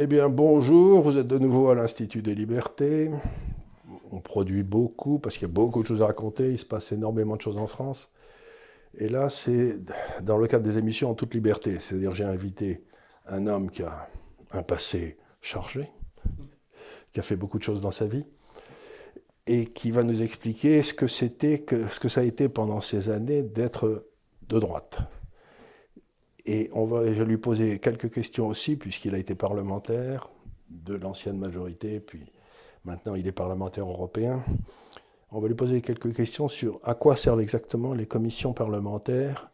Eh bien, bonjour, vous êtes de nouveau à l'Institut des libertés. On produit beaucoup parce qu'il y a beaucoup de choses à raconter, il se passe énormément de choses en France. Et là, c'est dans le cadre des émissions en toute liberté. C'est-à-dire, j'ai invité un homme qui a un passé chargé, qui a fait beaucoup de choses dans sa vie, et qui va nous expliquer ce que c'était, ce que ça a été pendant ces années d'être de droite. Et on va, lui poser quelques questions aussi, puisqu'il a été parlementaire de l'ancienne majorité, puis maintenant il est parlementaire européen. On va lui poser quelques questions sur à quoi servent exactement les commissions parlementaires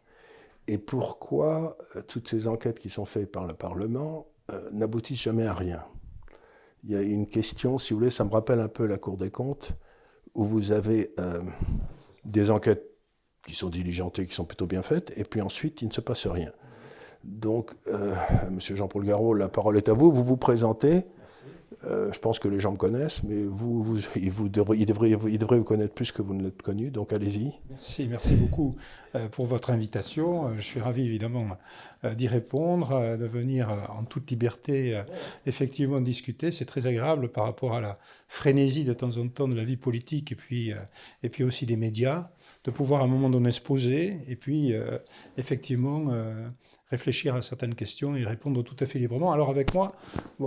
et pourquoi euh, toutes ces enquêtes qui sont faites par le Parlement euh, n'aboutissent jamais à rien. Il y a une question, si vous voulez, ça me rappelle un peu la Cour des comptes, où vous avez euh, des enquêtes qui sont diligentées, qui sont plutôt bien faites, et puis ensuite il ne se passe rien. Donc, euh, Monsieur Jean-Paul Garot, la parole est à vous. Vous vous présentez. Euh, je pense que les gens me connaissent, mais vous, vous, ils, vous devraient, ils, devraient, ils, devraient, vous connaître plus que vous ne l'êtes connu, donc allez-y. Merci, merci beaucoup euh, pour votre invitation. Je suis ravi évidemment d'y répondre, de venir en toute liberté effectivement discuter. C'est très agréable par rapport à la frénésie de temps en temps de la vie politique et puis, et puis aussi des médias, de pouvoir à un moment donné se poser et puis effectivement réfléchir à certaines questions et répondre tout à fait librement. Alors avec moi,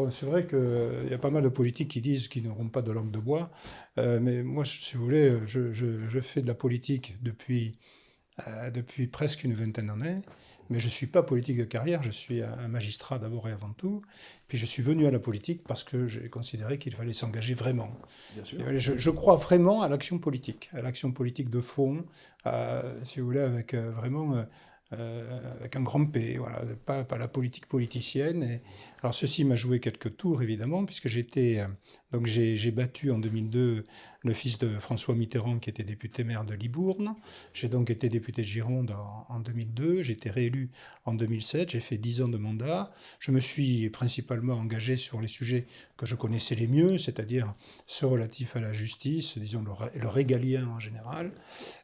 c'est vrai qu'il y a pas mal de politiques qui disent qu'ils n'auront pas de langue de bois, euh, mais moi, si vous voulez, je, je, fais de la politique depuis, euh, depuis presque une vingtaine d'années, mais je ne suis pas politique de carrière, je suis un magistrat d'abord et avant tout, puis je suis venu à la politique parce que j'ai considéré qu'il fallait s'engager vraiment. Je, je, crois vraiment à l'action politique, à l'action politique de fond, si vous voulez, avec euh, vraiment euh, avec un grand P, voilà, pas, pas la politique politicienne. Et, alors ceci m'a joué quelques tours évidemment, puisque j'étais euh, donc j'ai battu en 2002 le fils de François Mitterrand qui était député maire de Libourne. J'ai donc été député de Gironde en, en 2002. J'ai été réélu en 2007. J'ai fait 10 ans de mandat. Je me suis principalement engagé sur les sujets que je connaissais les mieux, c'est-à-dire ceux relatifs à la justice, disons le, le régalien en général.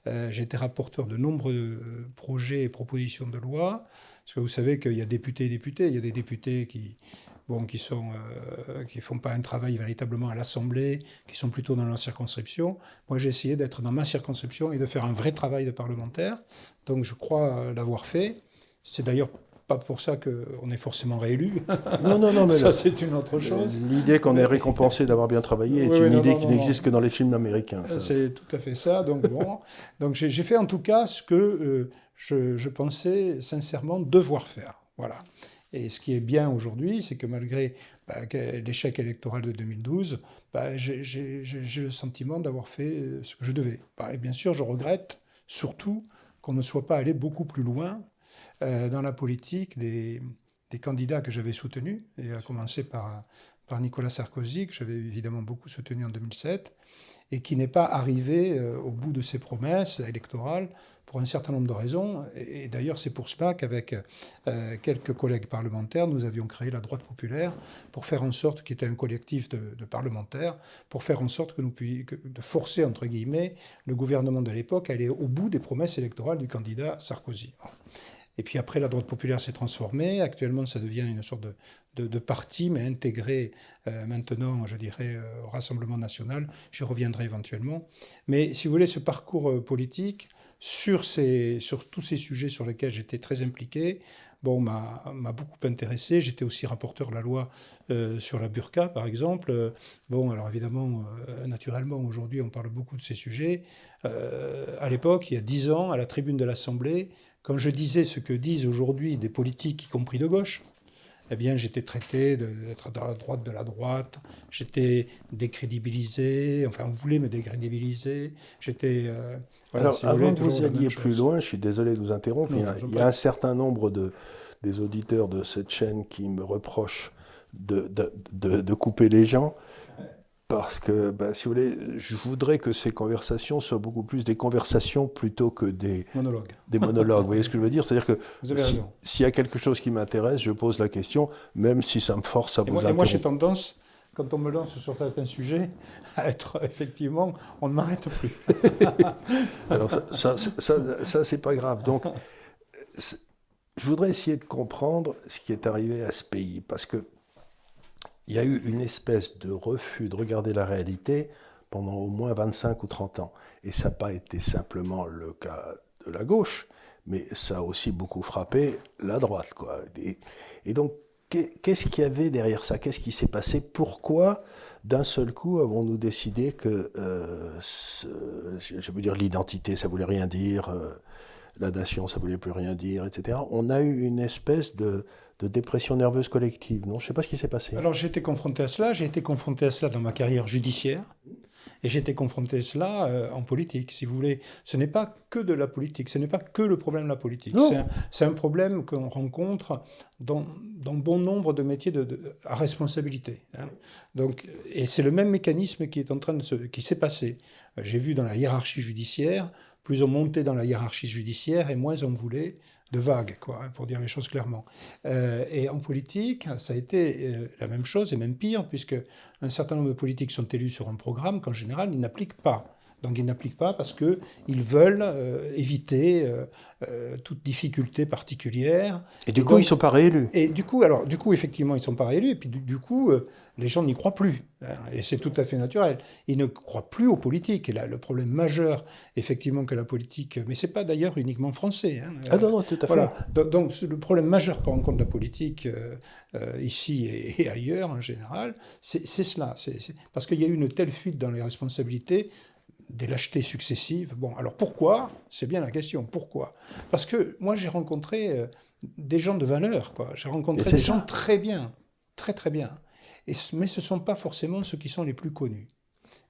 Euh, j'ai été rapporteur de nombreux euh, projets et propositions de loi. Parce que vous savez qu'il y a députés et députés. Il y a des députés qui bon, qui ne euh, qui font pas un travail véritablement à l'Assemblée, qui sont plutôt dans leur circonscription. Moi, j'ai essayé d'être dans ma circonscription et de faire un vrai travail de parlementaire. Donc, je crois l'avoir fait. C'est d'ailleurs pas pour ça qu'on est forcément réélu. Non, non, non, mais ça c'est une autre chose. L'idée qu'on est récompensé d'avoir bien travaillé est oui, une non, idée non, qui n'existe que dans les films américains. C'est tout à fait ça. Donc bon, donc j'ai fait en tout cas ce que euh, je, je, pensais sincèrement devoir faire. Voilà. Et ce qui est bien aujourd'hui, c'est que malgré bah, l'échec électoral de 2012, bah, j'ai le sentiment d'avoir fait euh, ce que je devais. Bah, et bien sûr, je regrette surtout qu'on ne soit pas allé beaucoup plus loin euh, dans la politique des, des candidats que j'avais soutenus, et à commencer par, par Nicolas Sarkozy, que j'avais évidemment beaucoup soutenu en 2007, et qui n'est pas arrivé euh, au bout de ses promesses électorales pour un certain nombre de raisons. Et, d'ailleurs, c'est pour cela qu'avec euh, quelques collègues parlementaires, nous avions créé la droite populaire pour faire en sorte, qui était un collectif de, de parlementaires, pour faire en sorte que nous puissions, de forcer, entre guillemets, le gouvernement de l'époque à aller au bout des promesses électorales du candidat Sarkozy. Et puis après, la droite populaire s'est transformée. Actuellement, ça devient une sorte de, parti, mais intégré euh, maintenant, je dirais, euh, au Rassemblement national. J'y reviendrai éventuellement. Mais si vous voulez, ce parcours euh, politique, sur, tous ces sujets sur lesquels j'étais très impliqué, bon, m'a beaucoup intéressé. J'étais aussi rapporteur de la loi sur la burqa, par exemple. Bon, alors évidemment, naturellement, aujourd'hui, on parle beaucoup de ces sujets. À l'époque, il y a dix ans, à la tribune de l'Assemblée, quand je disais ce que disent aujourd'hui des politiques, y compris de gauche, eh bien, j'étais traité d'être dans la droite de la droite, j'étais décrédibilisé, enfin, on voulait me décrédibiliser, j'étais... Euh, voilà, Alors, si avant que vous alliez plus loin, je suis désolé de vous interrompre, non, il, y a, il y a un certain nombre de, des auditeurs de cette chaîne qui me reprochent de, de, de, de couper les gens parce que, ben, si vous voulez, je voudrais que ces conversations soient beaucoup plus des conversations plutôt que des monologues. Des monologues, vous voyez ce que je veux dire? C'est-à-dire que s'il si y a quelque chose qui m'intéresse, je pose la question, même si ça me force à et vous moi. Et moi, j'ai tendance, quand on me lance sur certains sujets, à être effectivement, on ne m'arrête plus. Alors ça, ça, ça, ça c'est pas grave. Donc, je voudrais essayer de comprendre ce qui est arrivé à ce pays, parce que il y a eu une espèce de refus de regarder la réalité pendant au moins 25 ou 30 ans. Et ça n'a pas été simplement le cas de la gauche, mais ça a aussi beaucoup frappé la droite. Quoi. Et, donc, qu'est-ce qu'il y avait derrière ça? Qu'est-ce qui s'est passé? Pourquoi, d'un seul coup, avons-nous décidé que, euh, je veux dire, l'identité, ça voulait rien dire, euh, la nation, ça voulait plus rien dire, etc. On a eu une espèce de, de dépression nerveuse collective. Non, je ne sais pas ce qui s'est passé. Alors j'ai été confronté à cela. J'ai été confronté à cela dans ma carrière judiciaire. Et j'ai été confronté à cela euh, en politique, si vous voulez. Ce n'est pas que de la politique, ce n'est pas que le problème de la politique. C'est un, problème qu'on rencontre dans, dans, bon nombre de métiers de, à responsabilité. Hein. Donc, et c'est le même mécanisme qui est en train de se, qui s'est passé. J'ai vu dans la hiérarchie judiciaire, plus on montait dans la hiérarchie judiciaire et moins on voulait de vagues, quoi, hein, pour dire les choses clairement. Euh, et en politique, ça a été euh, la même chose et même pire, puisque un certain nombre de politiques sont élus sur un programme qu'en général ils n'appliquent pas. Donc ils n'appliquent pas parce qu'ils veulent euh, éviter euh, euh, toute difficulté particulière. Et du coup, ils ne sont pas réélus. Et du coup, alors, du coup, effectivement, ils ne sont pas réélus. Et puis du, coup, les gens n'y croient plus. Hein, et c'est tout à fait naturel. Ils ne croient plus aux politiques. Et là, le problème majeur, effectivement, que la politique. Mais ce n'est pas d'ailleurs uniquement français. Hein, ah non, non, tout à fait. Voilà. Donc, le problème majeur qu'on rencontre la politique ici et, ailleurs en général, c'est cela. parce qu'il y a eu une telle fuite dans les responsabilités des lâchetés successives. Bon, alors pourquoi? C'est bien la question. Pourquoi? Parce que moi, j'ai rencontré euh, des gens de valeur, quoi. J'ai rencontré des gens très bien, très très bien. Et, mais ce ne sont pas forcément ceux qui sont les plus connus.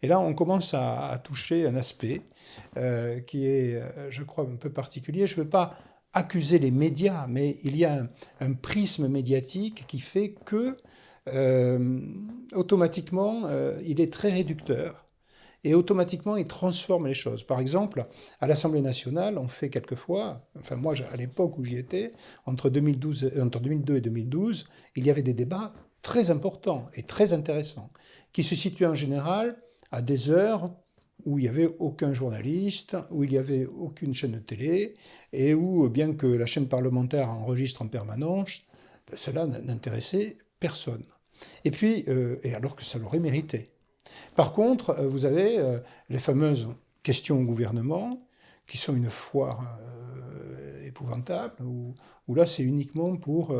Et là, on commence à, toucher un aspect euh, qui est, euh, je crois, un peu particulier. Je ne veux pas accuser les médias, mais il y a un, un prisme médiatique qui fait que, automatiquement, il est très réducteur et automatiquement, il transforme les choses. Par exemple, à l'Assemblée nationale, on fait quelquefois, enfin moi, à l'époque où j'y étais, entre, 2012, entre 2002 et 2012, il y avait des débats très importants et très intéressants, qui se situaient en général à des heures où il n'y avait aucun journaliste, où il n'y avait aucune chaîne de télé, et où, bien que la chaîne parlementaire enregistre en permanence, cela n'intéressait personne. Et puis, euh, et alors que ça l'aurait mérité. Par contre, euh, vous avez euh, les fameuses questions au gouvernement, qui sont une foire euh, épouvantable, où, là, c'est uniquement pour,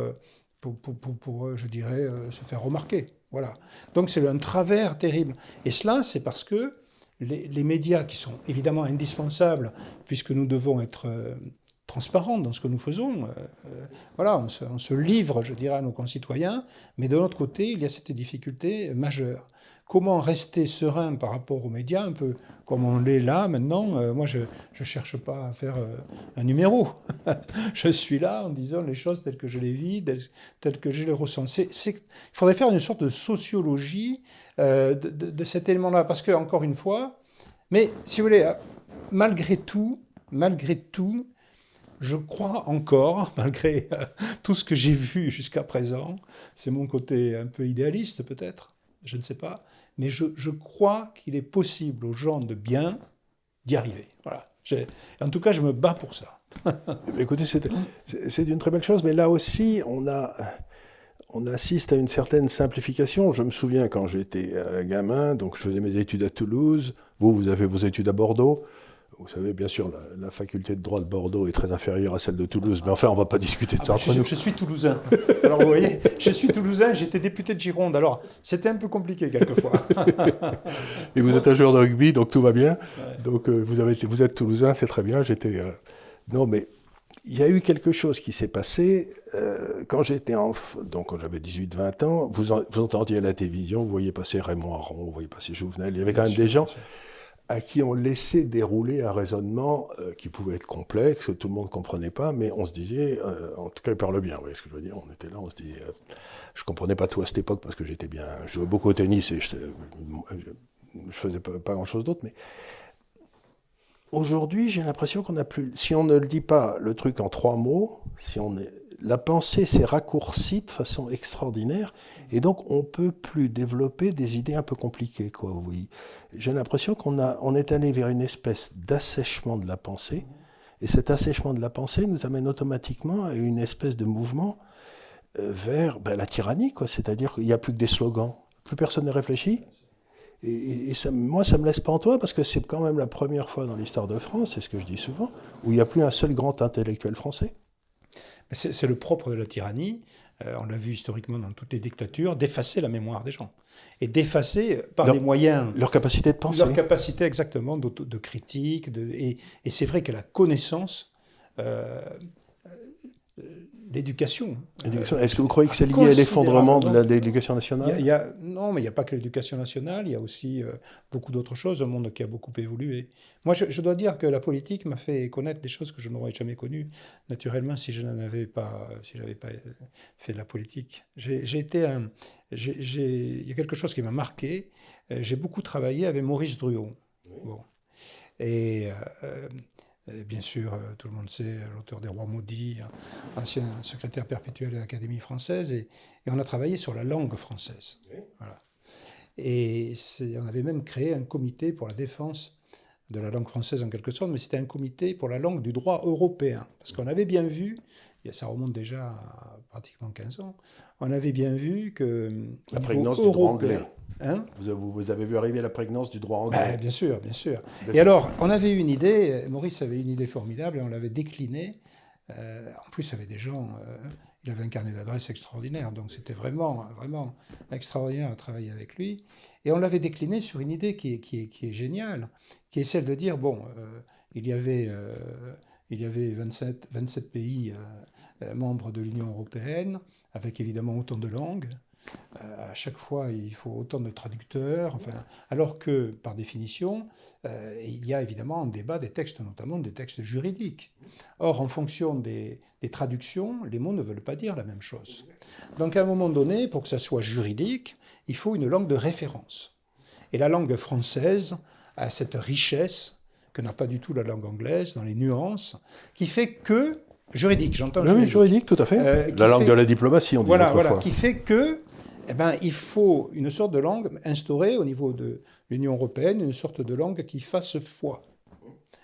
pour, je dirais, se faire remarquer. Voilà. Donc, c'est un travers terrible. Et cela, c'est parce que les, médias, qui sont évidemment indispensables, puisque nous devons être transparents dans ce que nous faisons. voilà, on se, livre, je dirais, à nos concitoyens, mais de l'autre côté, il y a cette difficulté majeure. Comment rester serein par rapport aux médias, un peu comme on l'est là maintenant euh, Moi, je ne cherche pas à faire euh, un numéro. je suis là en disant les choses telles que je les vis, telles que je les ressens. il faudrait faire une sorte de sociologie euh, de, de, cet élément-là, parce que, encore une fois, mais si vous voulez, malgré tout, malgré tout, je crois encore, malgré tout ce que j'ai vu jusqu'à présent, c'est mon côté un peu idéaliste peut-être, je ne sais pas, mais je, crois qu'il est possible aux gens de bien d'y arriver. En tout cas, je me bats pour ça. Écoutez, c'est une très belle chose, mais là aussi, on, a, on assiste à une certaine simplification. Je me souviens quand j'étais euh, gamin, donc je faisais mes études à Toulouse, vous, vous avez vos études à Bordeaux. Vous savez, bien sûr, la, faculté de droit de Bordeaux est très inférieure à celle de Toulouse, mais enfin, on ne va pas discuter de ah ça bah, je, Je suis toulousain. Alors, vous voyez, je suis toulousain, j'étais député de Gironde. Alors, c'était un peu compliqué quelquefois. Et vous êtes un joueur de rugby, donc tout va bien. Donc, euh, vous, avez vous êtes toulousain, c'est très bien. J'étais. Euh, non, mais il y a eu quelque chose qui s'est passé euh, quand j'étais enfant, donc quand j'avais 18-20 ans, vous, vous entendiez à la télévision, vous voyez passer Raymond Aron, vous voyez passer Jouvenel, il y avait quand même des gens à qui on laissait dérouler un raisonnement euh, qui pouvait être complexe, tout le monde ne comprenait pas, mais on se disait, euh, en tout cas, il parle bien, vous voyez ce que je veux dire On était là, on se disait, euh, je ne comprenais pas tout à cette époque parce que j'étais bien, je jouais beaucoup au tennis et je ne faisais pas, pas grand-chose d'autre, mais aujourd'hui, j'ai l'impression qu'on n'a plus, si on ne le dit pas, le truc en trois mots, si on est, la pensée s'est raccourcie de façon extraordinaire et donc on peut plus développer des idées un peu compliquées. Quoi, oui. J'ai l'impression qu'on a, on est allé vers une espèce d'assèchement de la pensée et cet assèchement de la pensée nous amène automatiquement à une espèce de mouvement vers ben, la tyrannie. C'est-à-dire qu'il n'y a plus que des slogans. Plus personne ne réfléchit. Et, ça, moi, ça me laisse pas en toi parce que c'est quand même la première fois dans l'histoire de France, c'est ce que je dis souvent, où il n'y a plus un seul grand intellectuel français. C'est le propre de la tyrannie, euh, on l'a vu historiquement dans toutes les dictatures, d'effacer la mémoire des gens. Et d'effacer par des moyens. Leur capacité de penser. Leur capacité exactement de, critique. De, et, c'est vrai que la connaissance. Euh, l'éducation. Est-ce que vous croyez que c'est lié à l'effondrement de l'éducation nationale il y a, Non, mais il n'y a pas que l'éducation nationale, il y a aussi euh, beaucoup d'autres choses, un monde qui a beaucoup évolué. Moi, je, dois dire que la politique m'a fait connaître des choses que je n'aurais jamais connues, naturellement, si je n'avais pas, si j'avais pas fait de la politique. J'ai été un... il y a quelque chose qui m'a marqué. Euh, j'ai beaucoup travaillé avec Maurice Druon. Bon. Et euh, bien sûr, euh, tout le monde sait, l'auteur des Rois maudits, ancien secrétaire perpétuel de l'Académie française, et, on a travaillé sur la langue française. Voilà. Et on avait même créé un comité pour la défense de la langue française en quelque sorte, mais c'était un comité pour la langue du droit européen. Parce qu'on avait bien vu, et ça remonte déjà à pratiquement 15 ans, on avait bien vu que... La prégnance du droit anglais. Hein vous, vous, avez vu arriver la prégnance du droit anglais. Ben, bien sûr, bien sûr. et alors, on avait une idée, Maurice avait une idée formidable, et on l'avait déclinée. Euh, en plus, il y avait des gens, euh, il avait un carnet d'adresses extraordinaire, donc c'était vraiment, vraiment extraordinaire à travailler avec lui. Et on l'avait décliné sur une idée qui est, qui, est, qui est, géniale, qui est celle de dire, bon, euh, il y avait, il y avait 27, 27 pays membres de l'Union européenne, avec évidemment autant de langues. Euh, à chaque fois, il faut autant de traducteurs, enfin, alors que, par définition, euh, il y a évidemment un débat des textes, notamment des textes juridiques. Or, en fonction des, traductions, les mots ne veulent pas dire la même chose. Donc, à un moment donné, pour que ça soit juridique, il faut une langue de référence. Et la langue française a cette richesse que n'a pas du tout la langue anglaise dans les nuances, qui fait que juridique, j'entends juridique. juridique, tout à fait. Euh, la langue de la diplomatie, on dit voilà, voilà, qui fait que eh ben, il faut une sorte de langue instaurée au niveau de l'Union européenne, une sorte de langue qui fasse foi,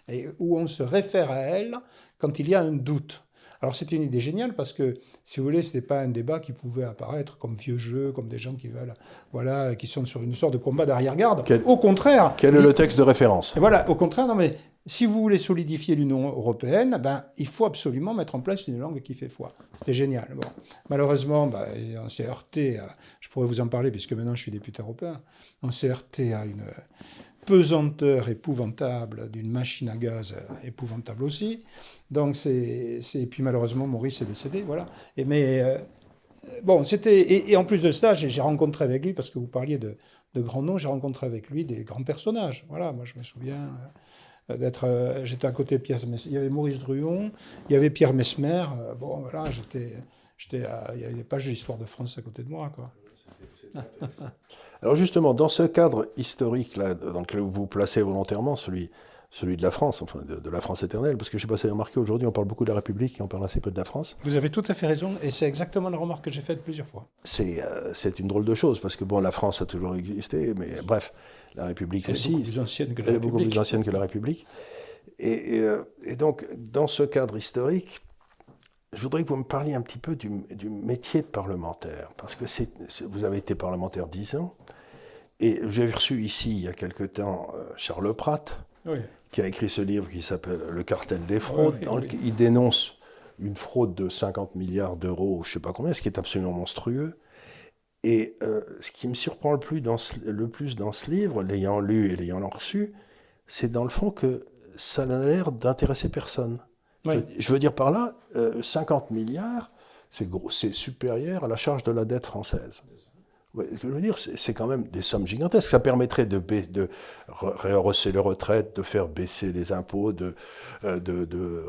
et où on se réfère à elle quand il y a un doute. Alors c'est une idée géniale parce que, si vous voulez, ce n'était pas un débat qui pouvait apparaître comme vieux jeu, comme des gens qui veulent, voilà, qui sont sur une sorte de combat d'arrière-garde. Au contraire. Quel est le texte de référence? Voilà, au contraire, non mais si vous voulez solidifier l'Union européenne, ben, il faut absolument mettre en place une langue qui fait foi. C'est génial. Bon. Malheureusement, ben, on s'est heurté, à, je pourrais vous en parler puisque maintenant je suis député européen, on s'est heurté à une pesanteur épouvantable d'une machine à gaz épouvantable aussi. Donc c'est, et puis malheureusement Maurice est décédé, voilà. Et mais euh, bon, c'était et, en plus de cela, j'ai, rencontré avec lui parce que vous parliez de, de grands noms, j'ai rencontré avec lui des grands personnages. Voilà, moi je me souviens euh, d'être, euh, j'étais à côté de Pierre, il y avait Maurice Druon, il y avait Pierre Mesmer. bon voilà, j'étais, j'étais, il y avait pas juste l'histoire de France à côté de moi, quoi. Alors justement, dans ce cadre historique là, dans lequel vous vous placez volontairement, celui, celui de la France, enfin de, la France éternelle, parce que je ne sais pas si vous avez remarqué, aujourd'hui on parle beaucoup de la République et on parle assez peu de la France. Vous avez tout à fait raison, et c'est exactement la remarque que j'ai faite plusieurs fois. C'est euh, une drôle de chose, parce que bon, la France a toujours existé, mais bref, la République elle aussi. Est beaucoup plus ancienne que la République. Elle est beaucoup plus ancienne que la République. Et, euh, et, donc, dans ce cadre historique, je voudrais que vous me parliez un petit peu du, métier de parlementaire, parce que vous avez été parlementaire dix ans, et j'ai reçu ici, il y a quelque temps, euh, Charles Pratt, qui a écrit ce livre qui s'appelle Le cartel des fraudes, dans lequel il dénonce une fraude de 50 milliards d'euros, je ne sais pas combien, ce qui est absolument monstrueux. Et euh, ce qui me surprend le plus dans ce, le plus dans ce livre, l'ayant lu et l'ayant reçu, c'est dans le fond que ça n'a l'air d'intéresser personne. Je, veux dire par là, 50 euh, milliards, c'est supérieur à la charge de la dette française. je veux dire, c'est quand même des sommes gigantesques. Ça permettrait de, de rehausser les retraites, de faire baisser les impôts, de, euh,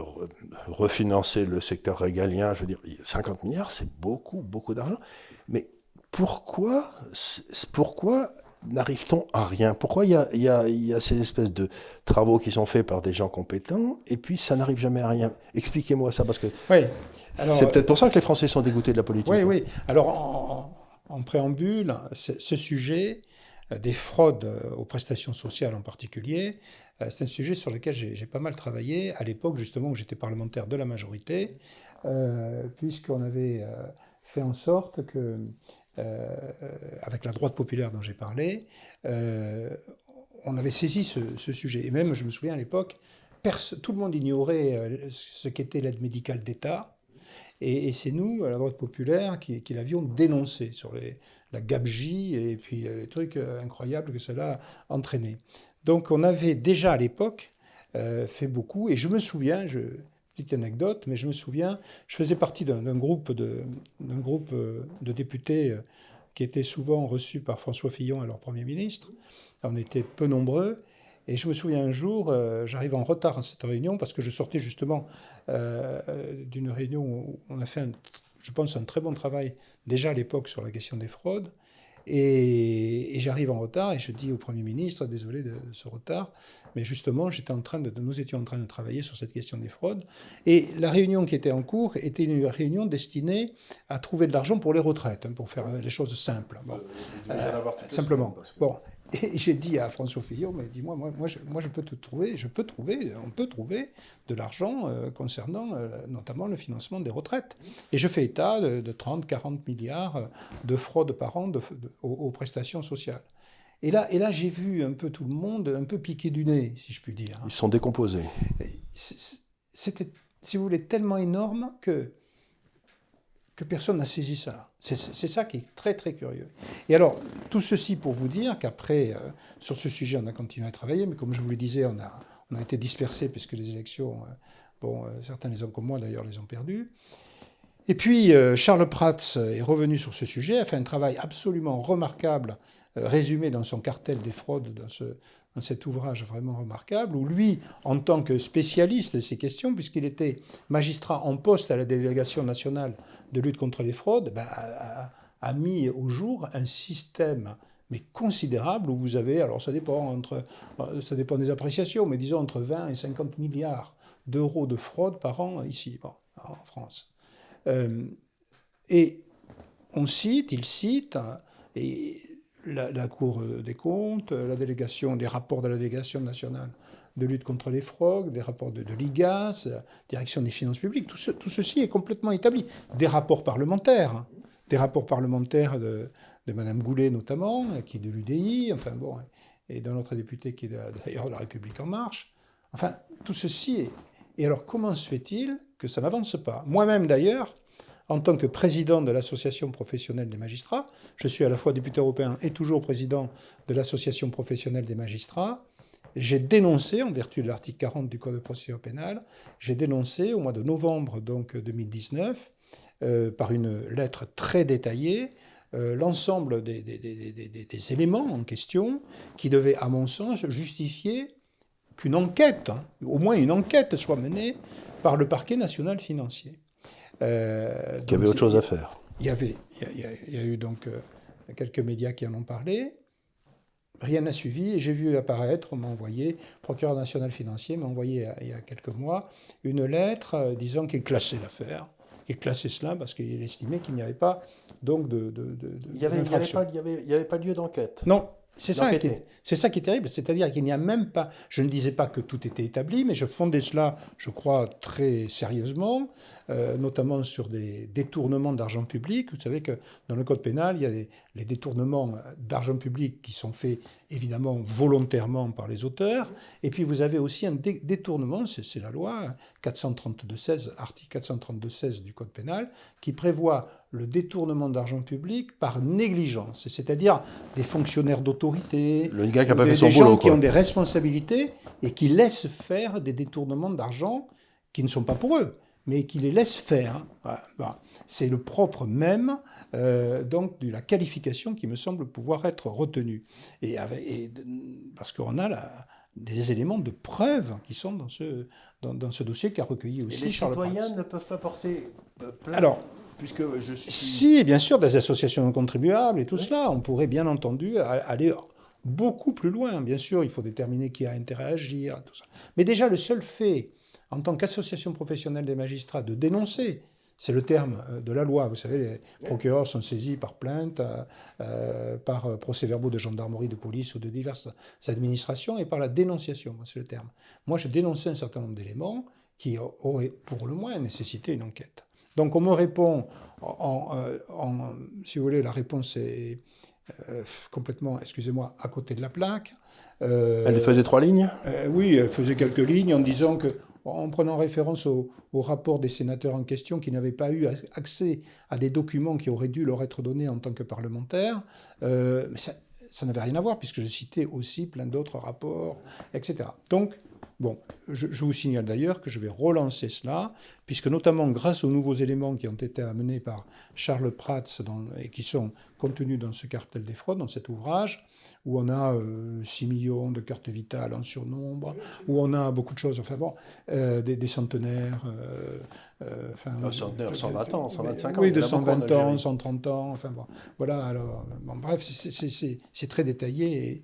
refinancer le secteur régalien. Je veux dire, 50 milliards, c'est beaucoup, beaucoup d'argent. Mais pourquoi, pourquoi n'arrive-t-on à rien? Pourquoi il y, a, ces espèces de travaux qui sont faits par des gens compétents et puis ça n'arrive jamais à rien? Expliquez-moi ça, parce que oui. c'est peut-être pour ça que les Français sont dégoûtés de la politique. Oui, oui. Alors, en, préambule, ce sujet euh, des fraudes euh, aux prestations sociales en particulier, euh, c'est un sujet sur lequel j'ai pas mal travaillé à l'époque justement où j'étais parlementaire de la majorité, puisqu'on avait fait en sorte que, avec la droite populaire dont j'ai parlé, on avait saisi ce, sujet. Et même, je me souviens à l'époque, tout le monde ignorait ce qu'était l'aide médicale d'État. Et, c'est nous, la droite populaire, qui, l'avions dénoncé sur la gabegie et puis les trucs incroyables que cela a entraîné. Donc on avait déjà à l'époque euh, fait beaucoup, et je me souviens, je, petite anecdote, mais je me souviens, je faisais partie d'un groupe, de, groupe euh, de députés euh, qui était souvent reçus par François Fillon, alors Premier ministre. On était peu nombreux. Et je me souviens un jour, j'arrive en retard à cette réunion parce que je sortais justement d'une réunion où on a fait, je pense, un très bon travail déjà à l'époque sur la question des fraudes. Et, j'arrive en retard et je dis au Premier ministre, désolé de, ce retard, mais justement, j'étais en train de, nous étions en train de travailler sur cette question des fraudes. Et la réunion qui était en cours était une réunion destinée à trouver de l'argent pour les retraites, hein, pour faire les choses simples. Bon. Euh, simplement. Bon. Et j'ai dit à François Fillon, mais dis-moi, moi, moi, je, moi, je peux te trouver, je peux trouver, on peut trouver de l'argent euh, concernant euh, notamment le financement des retraites. Et je fais état de, 30, 40 milliards de fraude par an aux, prestations sociales. Et là, et là j'ai vu un peu tout le monde un peu piqué du nez, si je puis dire. Ils sont décomposés. C'était, si vous voulez, tellement énorme que que personne n'a saisi ça. C'est ça qui est très très curieux. Et alors, tout ceci pour vous dire qu'après, euh, sur ce sujet, on a continué à travailler, mais comme je vous le disais, on a, on a été dispersés puisque les élections, euh, bon, euh, certains les ont comme moi d'ailleurs, les ont perdues. Et puis, Charles Prats est revenu sur ce sujet, a fait un travail absolument remarquable, résumé dans son cartel des fraudes, dans ce, dans cet ouvrage vraiment remarquable, où lui, en tant que spécialiste de ces questions, puisqu'il était magistrat en poste à la délégation nationale de lutte contre les fraudes, ben, a, mis au jour un système mais considérable où vous avez, alors ça dépend, entre, ça dépend des appréciations, mais disons entre 20 et 50 milliards d'euros de fraude par an ici, en France. Euh, et on cite, il cite, et la, Cour des comptes, la délégation, des rapports de la délégation nationale de lutte contre les fraudes, des rapports de, l'IGAS, direction des finances publiques, tout, ceci est complètement établi. Des rapports parlementaires, hein. des rapports parlementaires de, de Mme Goulet notamment, qui est de l'UDI, enfin bon, et d'un autre député qui est d'ailleurs de la République en marche. Enfin, tout ceci est... Et alors comment se fait-il que ça n'avance pas? Moi-même d'ailleurs, en tant que président de l'Association professionnelle des magistrats. Je suis à la fois député européen et toujours président de l'Association professionnelle des magistrats. J'ai dénoncé, en vertu de l'article 40 du Code de procédure pénale, j'ai dénoncé au mois de novembre donc 2019, euh, par une lettre très détaillée, euh, l'ensemble des, éléments en question qui devaient, à mon sens, justifier qu'une enquête, hein, au moins une enquête, soit menée par le parquet national financier. Euh, il y avait autre chose à faire. Il y avait, il y a, eu donc euh, quelques médias qui en ont parlé. Rien n'a suivi et j'ai vu apparaître, on m'a envoyé, le procureur national financier m'a envoyé il y a quelques mois une lettre euh, disant qu'il classait l'affaire. Il classait cela parce qu'il estimait qu'il n'y avait pas donc de. de, il n'y avait, avait, avait, pas lieu d'enquête. Non, c'est ça, qui est, c'est ça qui est terrible, c'est-à-dire qu'il n'y a même pas, je ne disais pas que tout était établi, mais je fondais cela, je crois, très sérieusement, euh, notamment sur des détournements d'argent public. Vous savez que dans le code pénal, il y a les détournements d'argent public qui sont faits évidemment volontairement par les auteurs, et puis vous avez aussi un détournement, c'est la loi 432-16, article 432-16 du code pénal, qui prévoit le détournement d'argent public par négligence, c'est-à-dire des fonctionnaires d'autorité, des, gens qui ont des responsabilités et qui laissent faire des détournements d'argent qui ne sont pas pour eux, mais qui les laissent faire. C'est le propre même euh, donc de la qualification qui me semble pouvoir être retenue, et, parce qu'on a des éléments de preuve qui sont dans ce, dans, ce dossier qui a recueilli aussi et les citoyens ne peuvent pas porter euh, plainte Alors, puisque je suis... Si, bien sûr, des associations de contribuables et tout cela, on pourrait bien entendu aller beaucoup plus loin. Bien sûr, il faut déterminer qui a intérêt à agir, tout ça. Mais déjà, le seul fait, en tant qu'association professionnelle des magistrats, de dénoncer, c'est le terme euh, de la loi. Vous savez, les procureurs sont saisis par plainte, euh, euh, par procès-verbaux de gendarmerie, de police ou de diverses administrations, et par la dénonciation, c'est le terme. Moi, je dénonçais un certain nombre d'éléments qui auraient, pour le moins, nécessité une enquête. Donc on me répond, en, si vous voulez, la réponse est complètement, excusez-moi, à côté de la plaque. elle faisait trois lignes? Oui, elle faisait quelques lignes en disant que en prenant référence au, rapport des sénateurs en question qui n'avaient pas eu accès à des documents qui auraient dû leur être donnés en tant que parlementaires. Euh, mais ça, ça n'avait rien à voir puisque je citais aussi plein d'autres rapports, etc. Donc, Bon, je, vous signale d'ailleurs que je vais relancer cela, puisque notamment grâce aux nouveaux éléments qui ont été amenés par Charles Prats et qui sont contenus dans ce cartel des fraudes, dans cet ouvrage, où on a 6 euh, millions de cartes vitales en surnombre, où on a beaucoup de choses, enfin bon, euh, des, centenaires. Euh, enfin, 120 ans, 125 ans. Oui, de 120 ans, 130 ans, enfin bon. Voilà, alors, bon, bref, c'est très détaillé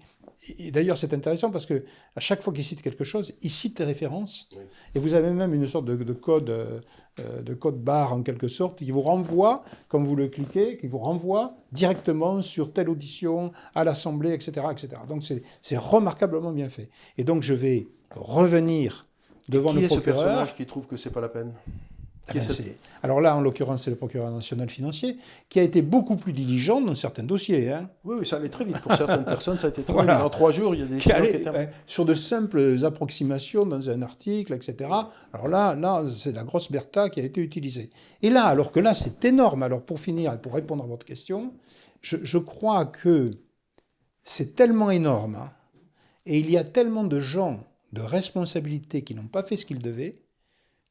et, d'ailleurs, c'est intéressant parce que à chaque fois qu'il cite quelque chose, il cite les références. Et vous avez même une sorte de, code, euh, de code barre en quelque sorte, qui vous renvoie, comme vous le cliquez, qui vous renvoie directement sur telle audition à l'Assemblée, etc., etc. Donc c'est remarquablement bien fait. Et donc je vais revenir devant qui le est procureur. ce personnage qui trouve que c'est pas la peine? Ah ben, alors là, en l'occurrence, c'est le procureur national financier qui a été beaucoup plus diligent dans certains dossiers. Hein. Oui, oui, ça allait très vite. Pour certaines personnes, ça a été très vite. En trois jours, il y a des qui, étaient... Sur de simples approximations dans un article, etc. Alors là, là c'est la grosse Bertha qui a été utilisée. Et là, alors que là, c'est énorme. Alors pour finir et pour répondre à votre question, je, crois que c'est tellement énorme hein, et il y a tellement de gens de responsabilité qui n'ont pas fait ce qu'ils devaient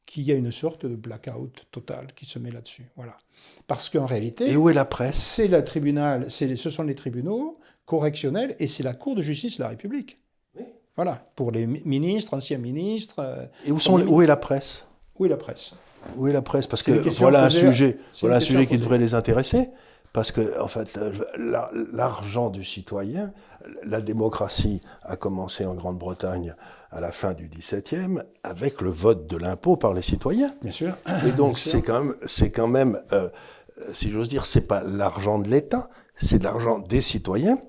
qu'il y a une sorte de blackout total qui se met là-dessus. Voilà. Parce qu'en réalité. Et où est la presse C'est le tribunal, ce sont les tribunaux correctionnels et c'est la Cour de justice de la République. Voilà. Pour les ministres, anciens ministres. Euh, et où, sont, où est la presse Où est la presse? Où est la presse? Parce que voilà un sujet, voilà un sujet qui devrait les intéresser. Parce que, en fait, l'argent du citoyen, la démocratie a commencé en Grande-Bretagne à la fin du XVIIe avec le vote de l'impôt par les citoyens. Bien sûr. Et donc c'est quand même, c'est quand même, euh, si j'ose dire, c'est pas l'argent de l'État, c'est l'argent des citoyens.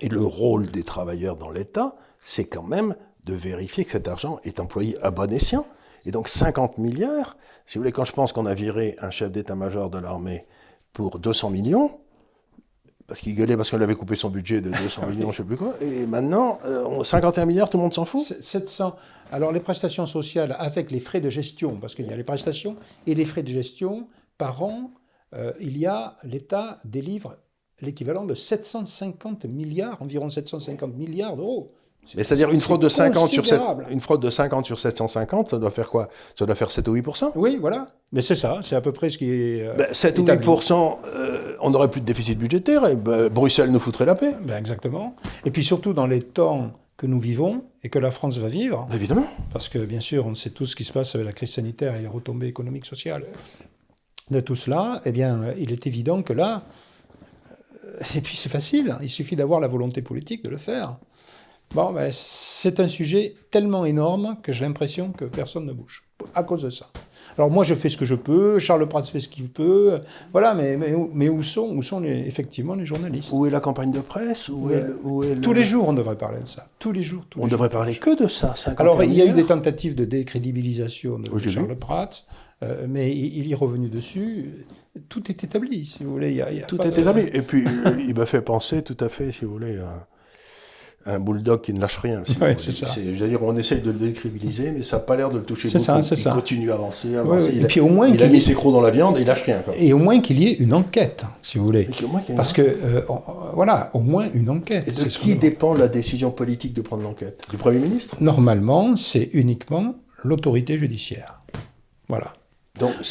Et le rôle des travailleurs dans l'État, c'est quand même de vérifier que cet argent est employé à bon escient. Et donc 50 milliards, si vous voulez, quand je pense qu'on a viré un chef d'état-major de l'armée pour 200 millions, parce qu'il gueulait parce qu'on avait coupé son budget de 200 millions, je ne sais plus quoi. Et maintenant, 51 euh, milliards, tout le monde s'en fout 700. Alors les prestations sociales avec les frais de gestion, parce qu'il y a les prestations et les frais de gestion, par an, euh, il y a, l'État délivre l'équivalent de 750 milliards, environ 750 milliards d'euros. C'est-à-dire une fraude de 50 sur une fraude de 50 sur 750, ça doit faire quoi? Ça doit faire 7 ou 8% Oui, voilà. Mais c'est ça, c'est à peu près ce qui est. 7 euh, ben, ou 8% euh, on n'aurait plus de déficit budgétaire et ben, Bruxelles nous foutrait la paix. Ben, exactement. Et puis surtout dans les temps que nous vivons et que la France va vivre. Évidemment. Parce que bien sûr, on sait tout ce qui se passe avec la crise sanitaire et les retombées économiques, sociales de tout cela. Eh bien, il est évident que là, euh, et puis c'est facile, il suffit d'avoir la volonté politique de le faire. Bon, ben, c'est un sujet tellement énorme que j'ai l'impression que personne ne bouge à cause de ça. Alors moi, je fais ce que je peux, Charles Prats fait ce qu'il peut, voilà, mais, mais, où sont, où sont effectivement les journalistes? Où est la campagne de presse? Où est, où est Tous les jours, on devrait parler de ça. Tous les jours. on devrait parler que de ça. Alors, il y a eu des tentatives de décrédibilisation de, Charles Prats, euh, mais il, y est revenu dessus. Tout est établi, si vous voulez. tout est établi. Et puis, il m'a fait penser, tout à fait, si vous voulez, un bulldog qui ne lâche rien. c'est ça. dire, on essaye de le décribiliser, mais ça n'a pas l'air de le toucher beaucoup. Ça, c'est il ça. continue à avancer, avancer. il, et puis au moins il a mis ses crocs dans la viande et il lâche rien. Et au moins qu'il y ait une enquête, si vous voulez. Parce que, euh, voilà, au moins une enquête. Et de qui dépend la décision politique de prendre l'enquête? Du Premier ministre? Normalement, c'est uniquement l'autorité judiciaire. Voilà.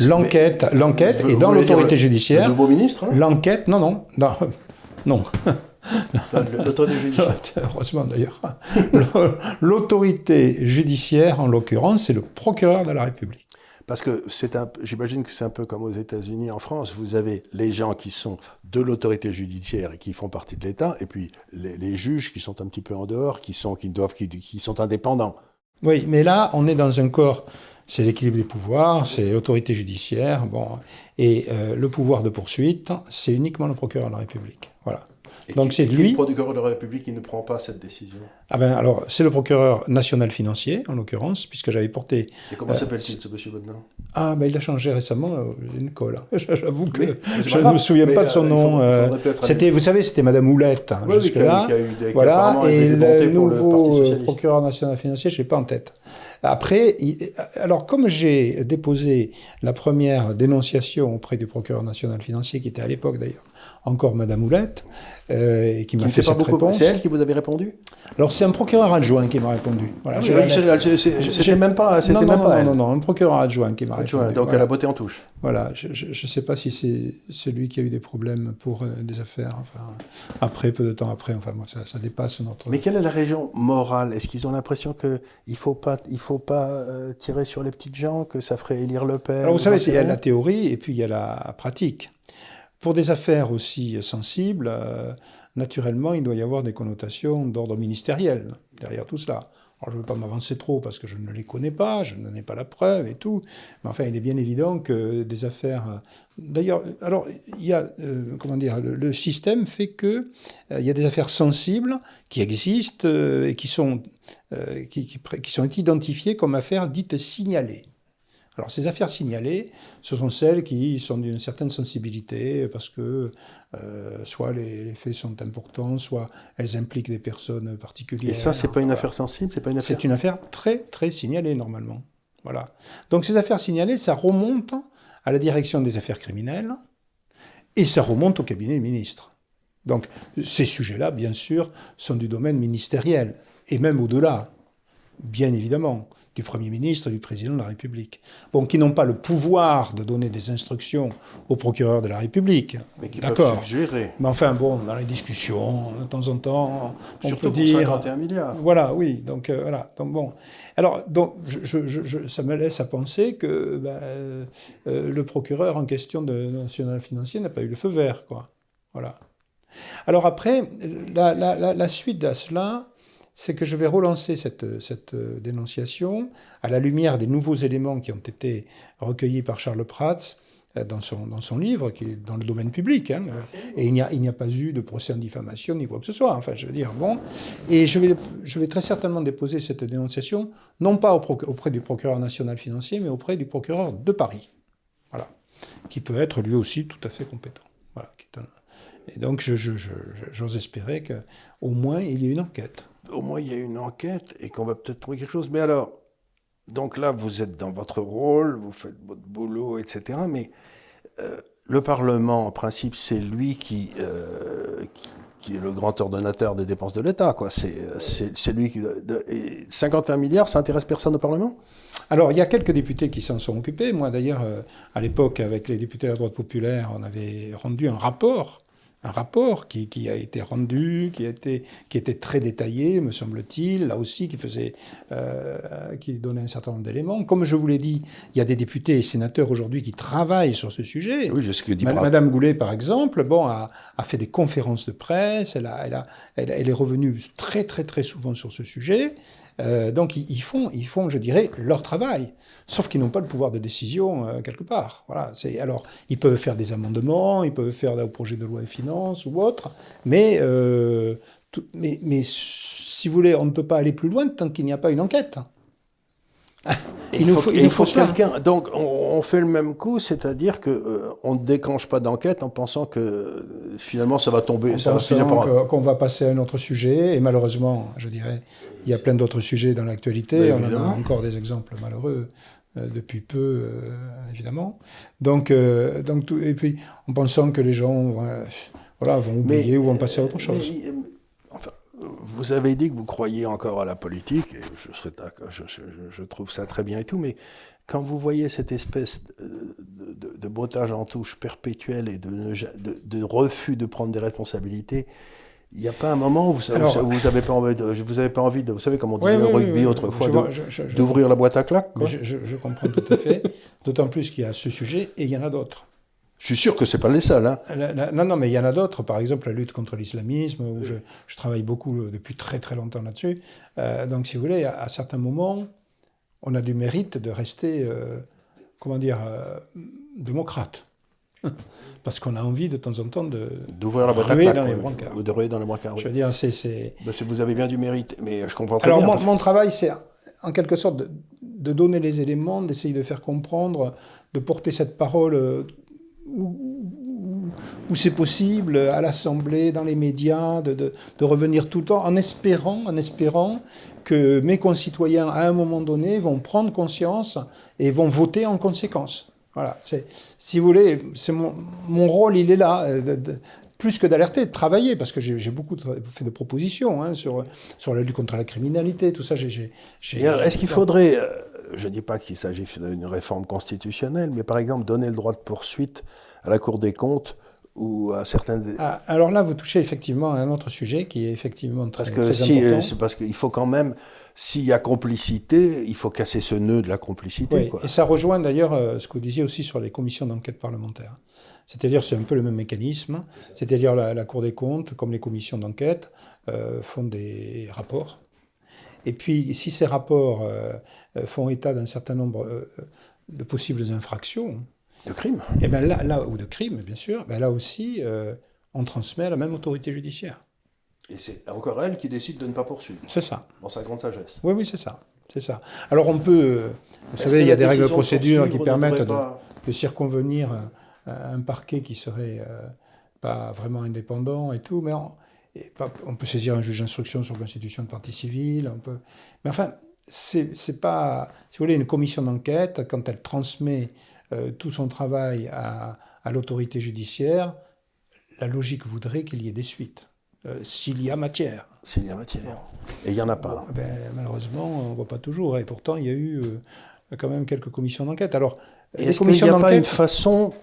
L'enquête, l'enquête est dans l'autorité judiciaire. Le nouveau ministre hein? L'enquête, non, non, non, non. L'autorité judiciaire. Heureusement d'ailleurs. L'autorité judiciaire, en l'occurrence, c'est le procureur de la République. Parce que c'est un, j'imagine que c'est un peu comme aux États-Unis, en France, vous avez les gens qui sont de l'autorité judiciaire et qui font partie de l'État, et puis les, juges qui sont un petit peu en dehors, qui sont, qui doivent, qui, sont indépendants. Oui, mais là, on est dans un corps, c'est l'équilibre des pouvoirs, c'est l'autorité judiciaire, bon, et euh, le pouvoir de poursuite, c'est uniquement le procureur de la République. Voilà. Et Donc c'est lui. le procureur de la République qui ne prend pas cette décision. Ah ben alors, c'est le procureur national financier, en l'occurrence, puisque j'avais porté. Et comment Euh, s'appelle-t-il, ce monsieur maintenant? Ah, ben il a changé récemment, euh, j'ai une colle. J'avoue que Oui, je ne me souviens Mais, pas de son euh, il nom. euh, C'était, vous savez, c'était Madame Houlette, hein, Oui, oui, qui a- qui a eu des- Voilà, et le le nouveau euh, Socialiste. procureur national financier, je ne l'ai pas en tête. Après, il- alors comme j'ai déposé la première dénonciation auprès du procureur national financier, qui était à l'époque d'ailleurs encore Madame Houlette, euh, et qui m'a fait cette beaucoup. réponse. C'est elle qui vous avait répondu? Alors c'est un procureur adjoint qui m'a répondu. Voilà, je Oui, oui, C'était même pas, c'était non, non, même non, pas non, elle. non, non, un procureur adjoint qui m'a Ah, répondu. donc voilà. elle a botté en touche. Voilà, je ne sais pas si c'est celui qui a eu des problèmes pour euh, des affaires. Enfin, après, peu de temps après, enfin, moi, ça, ça dépasse notre. Mais quelle est la région morale? Est-ce qu'ils ont l'impression qu'il ne faut pas, il faut pas euh, tirer sur les petites gens, que ça ferait élire Le Pen Alors vous ou savez, il y a la théorie et puis il y a la pratique. Pour des affaires aussi sensibles, euh, naturellement, il doit y avoir des connotations d'ordre ministériel derrière tout cela. Alors, je ne veux pas m'avancer trop parce que je ne les connais pas, je n'en ai pas la preuve et tout. Mais enfin, il est bien évident que des affaires. euh, D'ailleurs, alors, il y a, euh, comment dire, le, système fait que il y a des affaires sensibles qui existent et qui sont, qui, qui qui sont identifiées comme affaires dites signalées. Alors ces affaires signalées, ce sont celles qui sont d'une certaine sensibilité parce que euh, soit les, les faits sont importants, soit elles impliquent des personnes particulières. Et ça, c'est pas une voilà. affaire sensible, c'est pas une affaire. C'est une affaire très très signalée normalement. Voilà. Donc ces affaires signalées, ça remonte à la direction des affaires criminelles et ça remonte au cabinet du ministre. Donc ces sujets-là, bien sûr, sont du domaine ministériel et même au-delà, bien évidemment, du Premier ministre du Président de la République. Bon, qui n'ont pas le pouvoir de donner des instructions au procureur de la République. Mais qui peuvent suggérer. Mais enfin, bon, dans les discussions, de temps en temps, on Surtout peut pour dire... 51 milliards. Voilà, oui. Donc euh, voilà. Donc bon. Alors donc je, je- je- je- ça me laisse à penser que ben, euh, euh, le procureur en question de national financier n'a pas eu le feu vert, quoi. Voilà. Alors après, la, la- la- la suite à cela, c'est que je vais relancer cette, euh, dénonciation à la lumière des nouveaux éléments qui ont été recueillis par Charles Prats euh, dans son, livre, qui est dans le domaine public. hein, euh, et il n'y a, pas eu de procès en diffamation ni quoi que ce soit. Enfin, je veux dire, bon. Et je vais, très certainement déposer cette dénonciation, non pas auprès du procureur national financier, mais auprès du procureur de Paris. Voilà. Qui peut être lui aussi tout à fait compétent. Voilà. Et donc, j'ose espérer qu'au moins il y ait une enquête. Au moins, il y a une enquête et qu'on va peut-être trouver quelque chose. Mais alors, donc là, vous êtes dans votre rôle, vous faites votre boulot, etc. Mais euh, le Parlement, en principe, c'est lui qui, euh, qui, qui est le grand ordonnateur des dépenses de l'État. quoi. C'est lui qui... et 51 milliards, ça intéresse personne au Parlement? Alors, il y a quelques députés qui s'en sont occupés. Moi, d'ailleurs, euh, à l'époque, avec les députés de la droite populaire, on avait rendu un rapport, un rapport qui, qui a été rendu, qui, a été, qui était très détaillé, me semble-t-il, là aussi, qui faisait, euh, qui donnait un certain nombre d'éléments. Comme je vous l'ai dit, il y a des députés et sénateurs aujourd'hui qui travaillent sur ce sujet. Oui, c'est ce que dit Pratt. Madame Goulet, par exemple, bon, a, a fait des conférences de presse, elle, a, elle, a- elle, elle est revenue très très très souvent sur ce sujet. Euh, donc ils, font, ils font, je dirais, leur travail, sauf qu'ils n'ont pas le pouvoir de décision euh, quelque part. Voilà. Alors ils peuvent faire des amendements, ils peuvent faire au projet de loi de finances ou autre, mais euh, mais, mais si vous voulez, on ne peut pas aller plus loin tant qu'il n'y a pas une enquête. Il faut- il faut cela. quelqu'un. Donc, on, on fait le même coup, c'est-à-dire que euh, on ne déclenche pas d'enquête en pensant que finalement ça va tomber, En ça va qu'on va passer à un autre sujet, et malheureusement, je dirais, il y a plein d'autres sujets dans l'actualité, on en a encore des exemples malheureux euh, depuis peu, euh, évidemment. Donc, donc tout- et puis, en pensant que les gens voilà, vont oublier ou vont passer à autre chose. mais, vous avez dit que vous croyez encore à la politique, et je, serais d'accord, je, je- je trouve ça très bien et tout, mais quand vous voyez cette espèce de, de, de bottage en touche perpétuel et de, refus de prendre des responsabilités, il n'y a pas un moment où vous n'avez pas envie vous avez pas envie de, vous savez comme on disait oui, rugby oui. autrefois, d'ouvrir la boîte à claques. quoi. Je comprends tout à fait, d'autant plus qu'il y a ce sujet et il y en a d'autres. Je suis sûr que c'est pas les seuls. Hein. La- la- non, non, mais il y en a d'autres. Par exemple, la lutte contre l'islamisme, où je, je travaille beaucoup euh, depuis très très longtemps là-dessus. Euh, donc, si vous voulez, à, à certains moments, on a du mérite de rester, euh, comment dire, euh, démocrate. Parce qu'on a envie de temps en temps de d'ouvrir la boîte à dans les brancards. De ruer dans les brancards. Je oui. veux dire, c'est- c'est... C'est- vous avez bien du mérite, mais je comprends très Alors bien. mon, parce que- mon travail, c'est en quelque sorte de, de donner les éléments, d'essayer de faire comprendre, de porter cette parole où, c'est possible, à l'Assemblée, dans les médias, de, de- de revenir tout le temps, en espérant, en espérant que mes concitoyens, à un moment donné, vont prendre conscience et vont voter en conséquence. Voilà. Si vous voulez, c'est mon, mon rôle, il est là. euh, de- plus que d'alerter, de travailler, parce que j'ai beaucoup fait de propositions hein, sur, sur la lutte contre la criminalité, tout ça. Est-ce qu'il faudrait, euh, je ne dis pas qu'il s'agit d'une réforme constitutionnelle, mais par exemple donner le droit de poursuite à la Cour des comptes ou à certaines... Ah, alors là, vous touchez effectivement à un autre sujet qui est effectivement très, Parce que très si, important. c'est parce qu'il faut quand même, s'il y a complicité, il faut casser ce nœud de la complicité. Oui, quoi. et ça rejoint d'ailleurs euh, ce que vous disiez aussi sur les commissions d'enquête parlementaire. C'est-à-dire, c'est un peu le même mécanisme. C'est-à-dire, la, la Cour des comptes, comme les commissions d'enquête, euh, font des rapports. Et puis, si ces rapports euh, euh, font état d'un certain nombre euh, de possibles infractions, De crime. et ben là, là, ou de crimes, bien sûr, ben là aussi, euh, on transmet à la même autorité judiciaire. Et c'est encore elle qui décide de ne pas poursuivre, C'est ça. dans sa grande sagesse. Oui, oui, c'est ça. C'est ça. Alors, on peut. Vous savez, il y a des règles de procédure qui permettent de, circonvenir un parquet qui serait euh, pas vraiment indépendant et tout, mais on, et on peut saisir un juge d'instruction sur constitution de partie civile, on peut, mais enfin, c'est pas, si vous voulez, une commission d'enquête, quand elle transmet euh, tout son travail à, à l'autorité judiciaire, la logique voudrait qu'il y ait des suites, euh, s'il y a matière. S'il y a matière. Et il n'y en a pas. Ben, malheureusement, on ne voit pas toujours. Et pourtant, il y a eu euh, quand même quelques commissions d'enquête. Alors, Et les commissions n'y a pas une d'enquête. façon,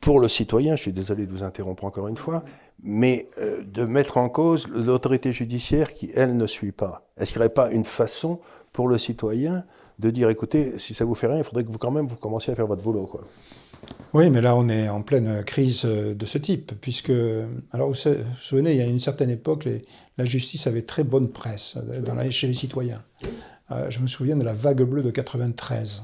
pour le citoyen, je suis désolé de vous interrompre encore une fois, mais euh, de mettre en cause l'autorité judiciaire qui, elle, ne suit pas Est-ce qu'il n'y aurait pas une façon pour le citoyen de dire, écoutez, si ça vous fait rien, il faudrait que vous, quand même, vous commenciez à faire votre boulot. Quoi. Oui, mais là, on est en pleine crise euh, de ce type, puisque, alors vous vous souvenez, il y a une certaine époque, la justice avait très bonne presse euh, chez les citoyens. Je me souviens de la vague bleue de 93,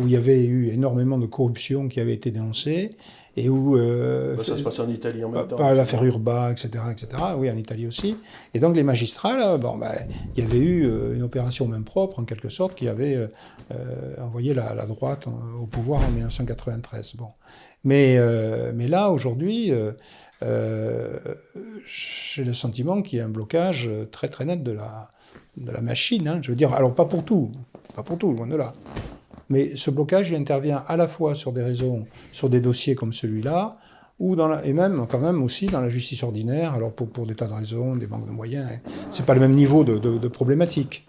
où il y avait eu énormément de corruption qui avait été dénoncée, et où... euh, Bah, ça se passe en Italie en même temps. Par l'affaire Urba, etc., etc. Oui, en Italie aussi. Et donc les magistrats, là, bon, ben, il y avait eu euh, une opération même propre, en quelque sorte, qui avait euh, euh, envoyé la, la droite au pouvoir en 1993. Bon. Mais, euh, mais là, aujourd'hui, j'ai le sentiment qu'il y a un blocage très très net de la, de la machine. hein. Je veux dire, alors pas pour tout, pas pour tout, loin de là. Mais ce blocage, intervient à la fois sur des raisons, sur des dossiers comme celui-là, ou et même quand même aussi dans la justice ordinaire, alors pour, pour des tas de raisons, des manques de moyens, hein. c'est pas le même niveau de problématique.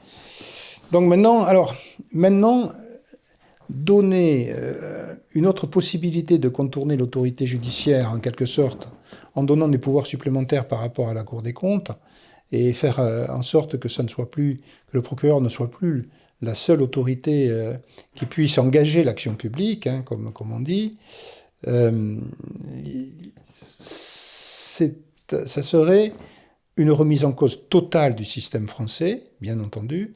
Donc maintenant, alors maintenant, donner euh, une autre possibilité de contourner l'autorité judiciaire en quelque sorte, en donnant des pouvoirs supplémentaires par rapport à la Cour des comptes, et faire euh, en sorte que ça ne soit plus, que le procureur ne soit plus la seule autorité euh, qui puisse engager l'action publique, hein, comme, comme on dit, euh, ça serait une remise en cause totale du système français, bien entendu,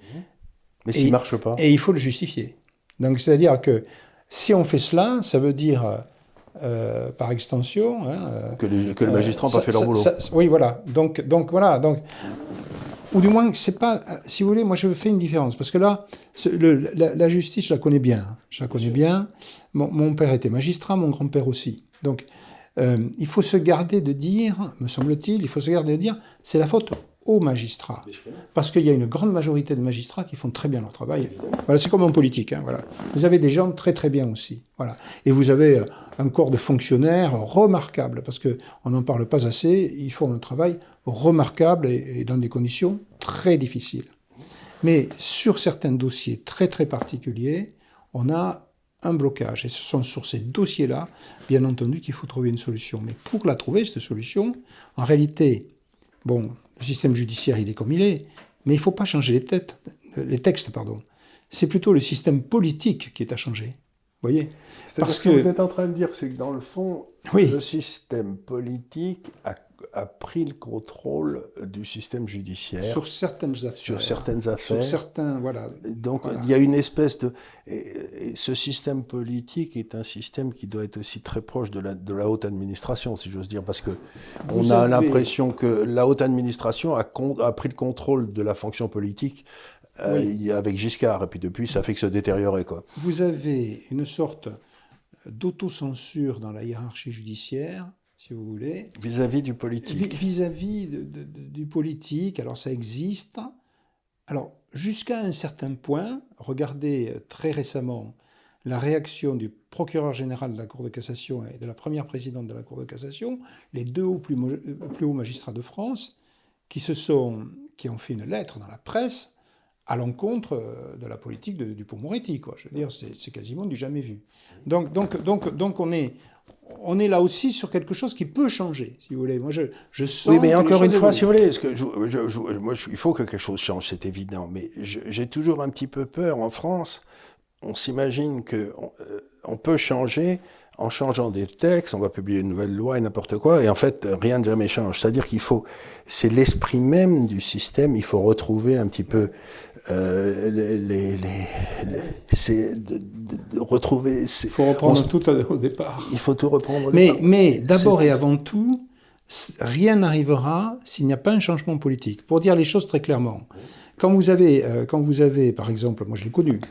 Mais s'il ne marche pas. et il faut le justifier. Donc, c'est-à-dire que si on fait cela, ça veut dire, euh, par extension, hein, euh, Que, les- que le euh, magistrat n'a pas fait leur boulot. ça- oui, voilà. Donc, donc voilà. Donc, ou du moins, c'est pas. Si vous voulez, moi, je fais une différence parce que là, le- la, la justice, je la connais bien. Je la connais bien. Mon, mon père était magistrat, mon grand-père aussi. Donc, il faut se garder de dire, me semble-t-il, il faut se garder de dire, c'est la faute aux magistrats. Parce qu'il y a une grande majorité de magistrats qui font très bien leur travail. Voilà, c'est comme en politique. hein, voilà. Vous avez des gens très très bien aussi. Voilà. Et vous avez euh, un corps de fonctionnaires remarquable, parce qu'on n'en parle pas assez. Ils font un travail remarquable et, et dans des conditions très difficiles. Mais sur certains dossiers très très particuliers, on a un blocage. Et ce sont sur ces dossiers-là, bien entendu, qu'il faut trouver une solution. Mais pour la trouver, cette solution, en réalité, bon, le système judiciaire, il est comme il est, mais il ne faut pas changer les, têtes, les textes. pardon. C'est plutôt le système politique qui est à changer. Vous voyez parce ce que que- vous êtes en train de dire, c'est que dans le fond, Oui. le système politique a a pris le contrôle du système judiciaire. Sur certaines affaires. Sur certaines affaires. Sur certains, voilà. Donc il y a une espèce de... Et, ce système politique est un système qui doit être aussi très proche de la, de la haute administration, si j'ose dire, parce que on a l'impression que la haute administration a, a, pris le contrôle de la fonction politique euh, avec Giscard, et puis depuis, ça fait que se détériorer. Quoi. Vous avez une sorte d'autocensure dans la hiérarchie judiciaire si vous voulez. Vis-à-vis du politique. Vis-à-vis du politique, alors ça existe. Alors, jusqu'à un certain point, regardez euh, très récemment la réaction du procureur général de la Cour de cassation et de la première présidente de la Cour de cassation, les deux hauts plus, euh, plus hauts magistrats de France, qui, se sont, qui ont fait une lettre dans la presse à l'encontre euh, de la politique de, du Pont-Moretti. Je veux dire, c'est quasiment du jamais vu. Donc, donc, donc, donc on, est, on est là aussi sur quelque chose qui peut changer, si vous voulez. Moi, je, je sens. Oui, mais encore une fois, si vous voulez, que moi, il faut que quelque chose change, c'est évident. Mais j'ai toujours un petit peu peur. En France, on s'imagine que euh, on, peut changer en changeant des textes, on va publier une nouvelle loi et n'importe quoi, et en fait, rien de jamais change. C'est-à-dire qu'il faut, c'est l'esprit même du système, il faut retrouver un petit peu euh, les, les, les, c'est de, retrouver. Il faut reprendre tout au départ. Il faut tout reprendre. Au mais, mais d'abord et avant tout, rien n'arrivera s'il n'y a pas un changement politique. Pour dire les choses très clairement, quand vous avez, euh, quand vous avez, par exemple, moi je l'ai connu.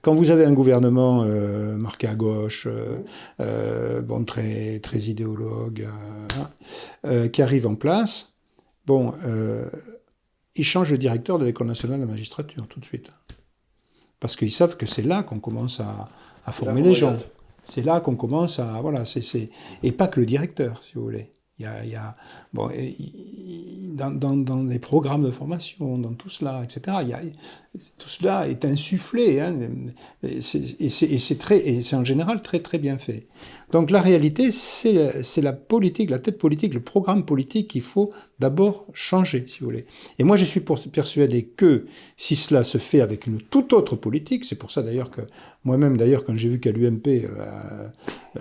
Quand vous avez un gouvernement euh, marqué à gauche, bon très très idéologue, hein, qui arrive en place, bon ils changent le directeur de l'École nationale de la magistrature tout de suite. Parce qu'ils savent que c'est là qu'on commence à, former les gens. C'est là qu'on commence à. Voilà, c'est. Et pas que le directeur, si vous voulez. Il y a, bon, dans, dans, dans, les programmes de formation, dans tout cela, etc. Il y a, tout cela est insufflé, hein, et c'est en général très très bien fait. Donc la réalité, c'est la politique, la tête politique, le programme politique qu'il faut d'abord changer, si vous voulez. Et moi, je suis persuadé que si cela se fait avec une toute autre politique, c'est pour ça d'ailleurs que moi-même, d'ailleurs, quand j'ai vu qu'à l'UMP, euh,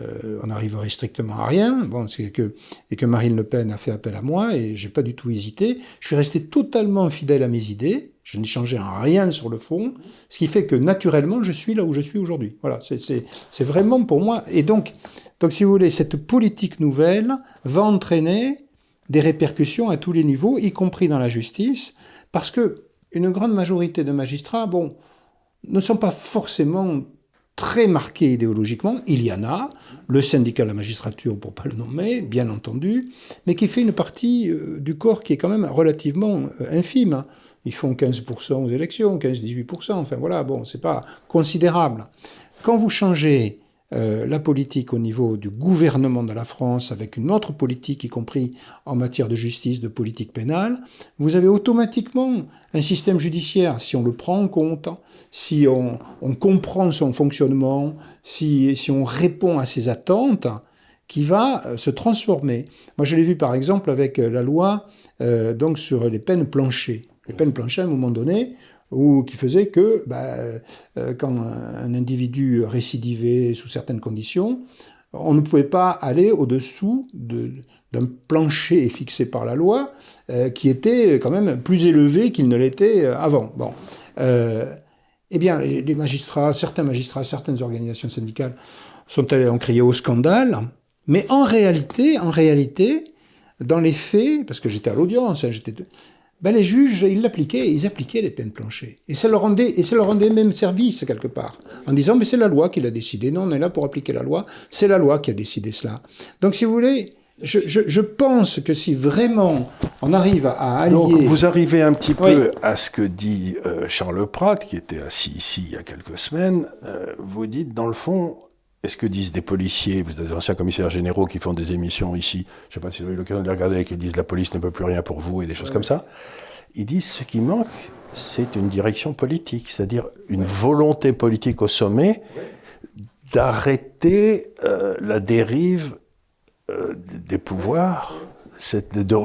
euh, on n'arriverait strictement à rien, bon, que et que Marine Le Pen a fait appel à moi et j'ai pas du tout hésité. Je suis resté totalement fidèle à mes idées. Je n'ai changé rien sur le fond, ce qui fait que naturellement, je suis là où je suis aujourd'hui. Voilà, c'est vraiment pour moi. Et donc, donc, si vous voulez, cette politique nouvelle va entraîner des répercussions à tous les niveaux, y compris dans la justice, parce que une grande majorité de magistrats, bon, ne sont pas forcément très marqués idéologiquement. Il y en a, le syndicat de la magistrature, pour pas le nommer, bien entendu, mais qui fait une partie euh, du corps qui est quand même relativement euh, infime. Ils font 15% aux élections, 15-18%, enfin voilà, bon, c'est pas considérable. Quand vous changez euh, la politique au niveau du gouvernement de la France avec une autre politique, y compris en matière de justice, de politique pénale, vous avez automatiquement un système judiciaire, si on le prend en compte, si on, comprend son fonctionnement, si, si on répond à ses attentes, qui va euh, se transformer. Moi, je l'ai vu par exemple avec euh, la loi donc sur les peines planchées les peines planchées à un moment donné, ou qui faisait que bah, euh, quand un individu récidivait sous certaines conditions, on ne pouvait pas aller au-dessous d'un plancher fixé par la loi euh, qui était quand même plus élevé qu'il ne l'était euh, avant. Bon. eh bien, les magistrats, certains magistrats, certaines organisations syndicales sont allés en crier au scandale, mais en réalité, dans les faits, parce que j'étais à l'audience, hein, j'étais ben les juges, ils l'appliquaient, ils appliquaient les peines planchées. Et ça leur rendait, et ça leur rendait même service, quelque part, en disant, mais c'est la loi qui l'a décidé. Non, on est là pour appliquer la loi, c'est la loi qui a décidé cela. Donc, si vous voulez, je, je, je pense que si vraiment on arrive à allier... Donc, vous arrivez un petit peu à ce que dit euh, Charles Pratt, qui était assis ici il y a quelques semaines. Euh, vous dites, dans le fond, est-ce que disent des policiers, vous êtes des anciens commissaires généraux qui font des émissions ici, je ne sais pas si vous avez eu l'occasion de les regarder, qui disent la police ne peut plus rien pour vous et des choses comme ça. Ils disent ce qui manque, c'est une direction politique, c'est-à-dire une volonté politique au sommet d'arrêter euh, la dérive euh, des pouvoirs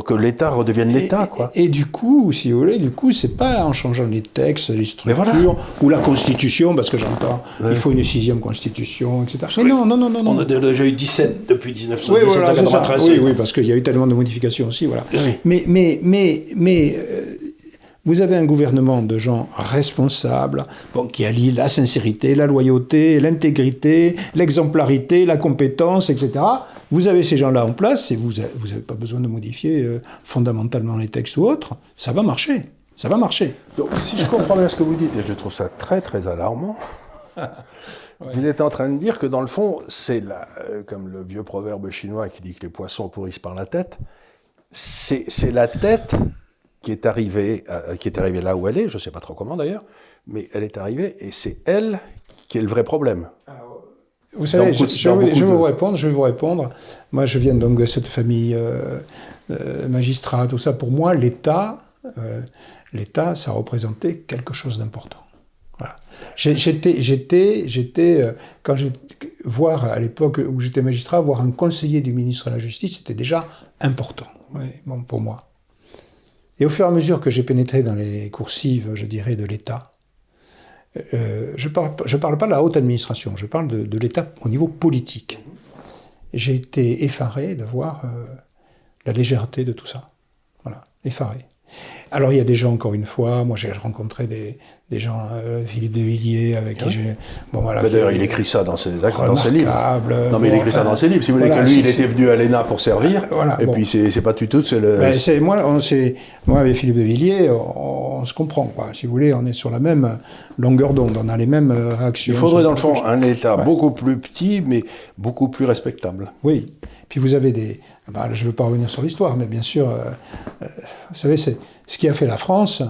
que l'État redevienne l'État. Et, et, du coup, si vous voulez, du coup, c'est pas en changeant les textes, les structures, ou la Constitution, parce que j'entends, il faut une sixième Constitution, etc. Mais non, non, non, non. On a déjà eu 17 depuis 1993. Oui, oui, oui, parce qu'il y a eu tellement de modifications aussi, voilà. Mais, mais, mais, mais euh, vous avez un gouvernement de gens responsables, bon, qui allient la sincérité, la loyauté, l'intégrité, l'exemplarité, la compétence, etc. Vous avez ces gens-là en place et vous n'avez pas besoin de modifier euh, fondamentalement les textes ou autres. Ça va marcher. Ça va marcher. Donc, si je comprends bien ce que vous dites, et je trouve ça très très alarmant, vous êtes en train de dire que dans le fond, c'est euh, comme le vieux proverbe chinois qui dit que les poissons pourrissent par la tête, c'est la tête qui est arrivée, euh, qui est arrivée là où elle est, je ne sais pas trop comment d'ailleurs, mais elle est arrivée et c'est elle qui est le vrai problème. Vous savez, je, vais vous répondre, je vais vous répondre. Moi, je viens donc de cette famille euh, euh magistrat, tout ça. Pour moi, l'État, euh, l'État, ça représentait quelque chose d'important. Voilà. J'étais, j'étais, j'étais, quand j'ai voir à l'époque où j'étais magistrat, voir un conseiller du ministre de la Justice, c'était déjà important. bon, pour moi. Et au fur et à mesure que j'ai pénétré dans les coursives, je dirais, de l'État, euh, je ne parle, pas de la haute administration, je parle de, l'État au niveau politique. J'ai été effaré de voir euh, la légèreté de tout ça. Voilà, effaré. Alors il y a des gens, encore une fois, moi j'ai rencontré des, des gens, euh, Philippe de Villiers, avec qui ah j'ai. Bon, voilà, D'ailleurs, il écrit ça dans ses, dans ses livres. Non, mais il écrit ça dans ses livres. Si vous voulez, que lui, il était venu à l'ENA pour servir. Voilà, et puis, c'est pas du tout. C'est le. Ben, moi, on moi, avec Philippe de Villiers, on, se comprend. Quoi. Si vous voulez, on est sur la même longueur d'onde. On a les mêmes euh, réactions. Il faudrait, dans le fond, un État beaucoup plus petit, mais beaucoup plus respectable. Oui. Puis vous avez des. Ben, je ne veux pas revenir sur l'histoire, mais bien sûr, euh, vous savez, c'est ce qui a fait la France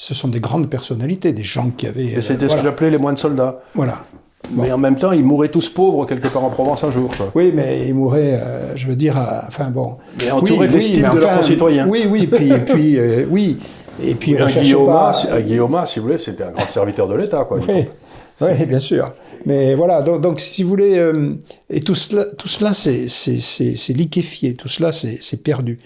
ce sont des grandes personnalités, des gens qui avaient. Et c'était ce que j'appelais les moines soldats. Voilà. Mais en même temps, ils mouraient tous pauvres quelque part en Provence un jour. Oui, mais ils mouraient, euh, je veux dire, enfin bon. Mais entourés de l'estime de leurs concitoyens. Oui, oui, puis, et puis euh, oui. Et puis, un Guillaume, Guillaume, si vous voulez, c'était un grand serviteur de l'État, quoi. Oui. oui, bien sûr. Mais voilà, donc, si vous voulez, euh, et tout cela, tout cela c'est liquéfié, tout cela c'est perdu.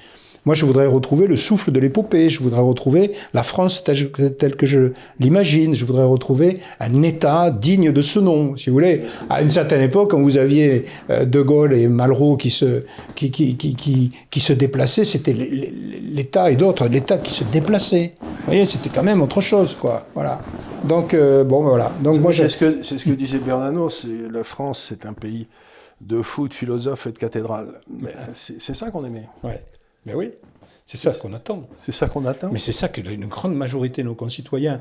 Moi, je voudrais retrouver le souffle de l'épopée, je voudrais retrouver la France telle, que je l'imagine, je voudrais retrouver un État digne de ce nom, si vous voulez. À une certaine époque, quand vous aviez euh, De Gaulle et Malraux qui se, qui, qui, qui, qui, se déplaçaient, c'était l'État et d'autres, l'État qui se déplaçait. Vous voyez, c'était quand même autre chose, quoi. Voilà. Donc, euh, bon, voilà. Donc, moi, c'est ce, que, c'est ce que disait Bernanos, la France, c'est un pays de fous, de philosophes et de cathédrales. Mais c'est ça qu'on aimait. Ouais. Mais oui, c'est ça qu'on attend. C'est ça qu'on attend. Mais c'est ça que une grande majorité de nos concitoyens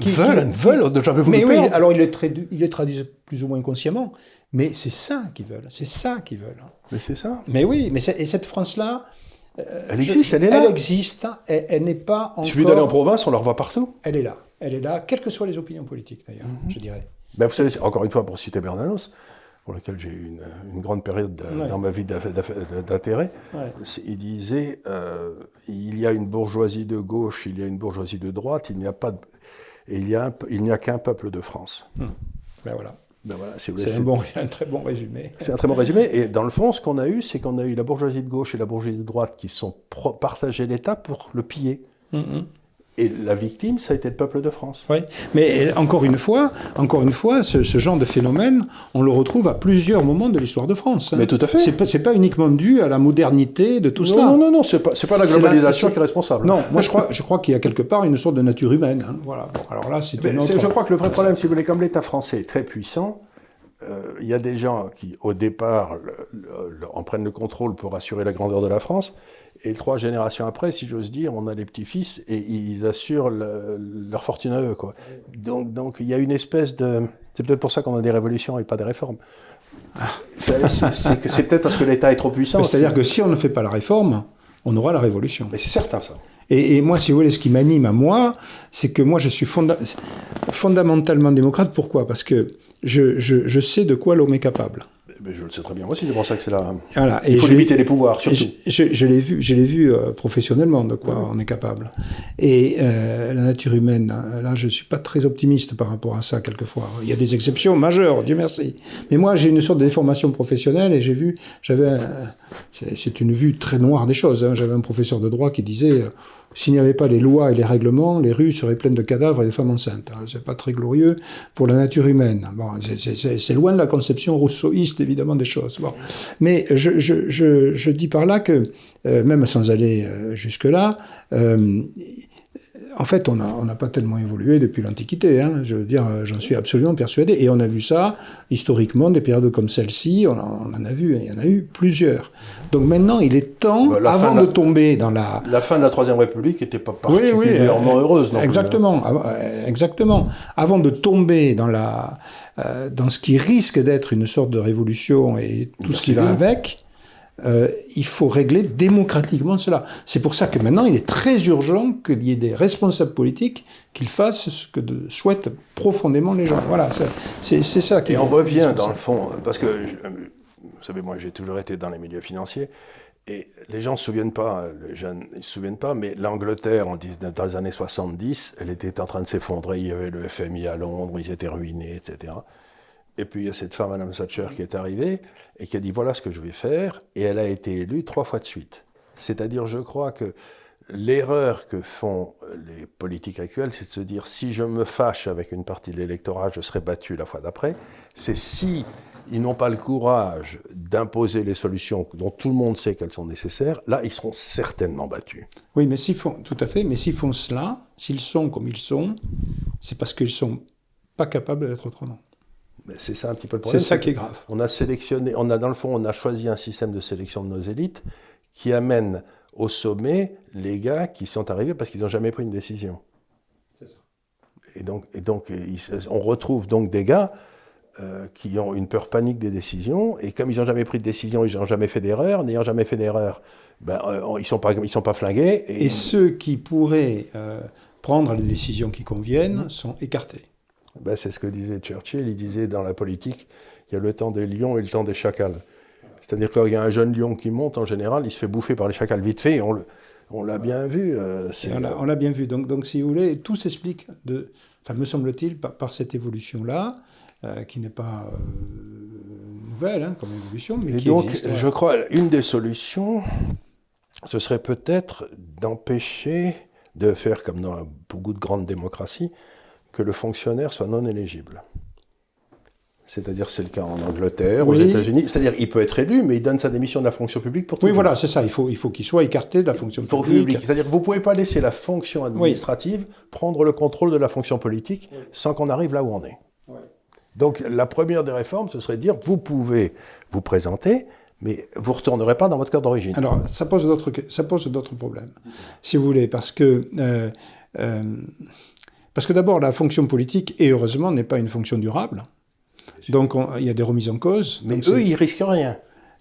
qui, veulent, veulent déjà Mais oui, alors ils le, traduisent plus ou moins consciemment, mais c'est ça qu'ils veulent. C'est ça qu'ils veulent. Mais c'est ça. Mais oui, mais et cette France-là. Euh, elle existe, elle est là. Elle existe, elle, elle n'est pas encore. Il suffit d'aller en province, on la revoit partout. Elle est là, elle est là, quelles que soient les opinions politiques d'ailleurs, mhm. je dirais. Ben, vous savez, encore une fois, pour citer Bernanos, pour lequel j'ai eu une, grande période dans ma vie d'intérêt, il disait euh, il y a une bourgeoisie de gauche, il y a une bourgeoisie de droite, il n'y a pas et il, y a il n'y a qu'un peuple de France. Hmm. Ben voilà. Ben voilà c'est un, bon, un, très bon résumé. C'est un très bon résumé. Et dans le fond, ce qu'on a eu, c'est qu'on a eu la bourgeoisie de gauche et la bourgeoisie de droite qui sont partagés l'État pour le piller. Hmm, hmm. Et la victime, ça a été le peuple de France. Oui, mais encore une fois, encore une fois, ce, genre de phénomène, on le retrouve à plusieurs moments de l'histoire de France. Hein. Mais tout à fait. C'est pas, pas uniquement dû à la modernité de tout cela. Non, non, non, c'est pas, pas la globalisation qui est responsable. Non, moi je crois, je crois qu'il y a quelque part une sorte de nature humaine. Hein. Voilà. alors là, c'est Je crois que le vrai problème, si vous voulez, comme l'État français est très puissant, euh, il y a des gens qui, au départ, en prennent le contrôle pour assurer la grandeur de la France, et trois générations après, si j'ose dire, on a les petits-fils et ils assurent leur fortune à eux. Quoi. Donc, donc il y a une espèce de... C'est peut-être pour ça qu'on a des révolutions et pas des réformes. Ah. C'est peut-être parce que l'État est trop puissant. C'est-à-dire que si on ne fait pas la réforme, on aura la révolution. Mais c'est certain ça. Et, moi, si vous voulez, ce qui m'anime à moi, c'est que moi, je suis fondamentalement démocrate. Pourquoi? Parce que je, je, je sais de quoi l'homme est capable. Mais je le sais très bien. Aussi, c'est pour ça que c'est là. Voilà. Il faut limiter les pouvoirs, surtout. Je, je- je l'ai vu, je l'ai vu euh, professionnellement de quoi on est capable. Et euh, la nature humaine, euh, là, je suis pas très optimiste par rapport à ça quelquefois. Il y a des exceptions majeures, Dieu merci. Mais moi, j'ai une sorte de déformation professionnelle et j'ai vu, j'avais, un- c'est une vue très noire des choses. hein. J'avais un professeur de droit qui disait, s'il n'y avait pas les lois et les règlements, les rues seraient pleines de cadavres et de femmes enceintes. Alors, C'est pas très glorieux pour la nature humaine. Bon, c'est- loin de la conception rousseauiste évidemment des choses. Bon. Mais je dis par là que, euh, même sans aller euh, jusque-là, euh, en fait, on n'a on pas tellement évolué depuis l'Antiquité. hein. Je veux dire, euh, j'en suis absolument persuadé. Et on a vu ça historiquement, des périodes comme celle-ci, on, en- on en a vu, il y en a eu plusieurs. Donc maintenant, il est temps, Bah, la avant de tomber dans la, La fin de la Troisième République n'était pas oui, oui, particulièrement euh, heureuse. Non plus, hein. exactement, euh, exactement. Avant de tomber dans la, euh, dans ce qui risque d'être une sorte de révolution et tout ce qui va avec, euh, il faut régler démocratiquement cela. C'est pour ça que maintenant, il est très urgent qu'il y ait des responsables politiques qu'ils fassent ce que de- souhaitent profondément les gens. Voilà, c'est- ça qui Et on revient dans le fond, parce que, je- vous savez, moi j'ai toujours été dans les milieux financiers, et les gens ne se souviennent pas, les jeunes ils se souviennent pas, mais l'Angleterre, en 19 dans les années 70, elle était en train de s'effondrer, il y avait le FMI à Londres, ils étaient ruinés, etc. Et puis il y a cette femme, Madame Thatcher, qui est arrivée et qui a dit voilà ce que je vais faire, et elle a été élue trois fois de suite. C'est-à-dire, je crois que l'erreur que font les politiques actuels, c'est de se dire si je me fâche avec une partie de l'électorat, je serai battu la fois d'après. C'est si ils n'ont pas le courage d'imposer les solutions dont tout le monde sait qu'elles sont nécessaires, là, ils seront certainement battus. Oui, mais s'ils font, tout à fait, mais s'ils font cela, s'ils sont comme ils sont, c'est parce qu'ils sont pas capables d'être autrement. C'est ça un petit peu le C'est problème. ça qui est grave. On a sélectionné, on a dans le fond, on a choisi un système de sélection de nos élites qui amène au sommet les gars qui sont arrivés parce qu'ils n'ont jamais pris une décision. Et donc, et donc ils- on retrouve donc des gars euh, qui ont une peur panique des décisions, et comme ils n'ont jamais pris de décision, ils n'ont jamais fait d'erreur, n'ayant jamais fait d'erreur, ben, euh, ils ne sont, pas- ils sont pas flingués. Et, Et ceux qui pourraient euh, prendre les décisions qui conviennent sont écartés. Ben, c'est ce que disait Churchill, il disait dans la politique, il y a le temps des lions et le temps des chacals. C'est-à-dire qu'il y a un jeune lion qui monte, en général, il se fait bouffer par les chacals vite fait, et on le- on l'a bien vu. euh, on l'a- on l'a bien vu. Donc, donc, si vous voulez, tout s'explique, de, enfin, me semble-t-il, par, par cette évolution-là, euh, qui n'est pas euh, nouvelle hein, comme évolution, mais Et qui donc, existe. je crois, une des solutions, ce serait peut-être d'empêcher de faire comme dans beaucoup de grandes démocraties, que le fonctionnaire soit non éligible. C'est-à-dire, c'est le cas en Angleterre, aux. États-Unis. C'est-à-dire, il peut être élu, mais il donne sa démission de la fonction publique pour tout. Oui, voilà, c'est ça. Il faut, il faut qu'il soit écarté de la fonction publique. publique. C'est-à-dire vous ne pouvez pas laisser la fonction administrative prendre le contrôle de la fonction politique sans qu'on arrive là où on est. Donc la première des réformes, ce serait de dire vous pouvez vous présenter, mais vous ne retournerez pas dans votre cœur d'origine. Alors, ça pose d'autres, ça pose d'autres problèmes, si vous voulez, parce que, euh, euh, parce que d'abord, la fonction politique, et heureusement, n'est pas une fonction durable. Donc, on- il y a des remises en cause. mais eux, ils risquent rien,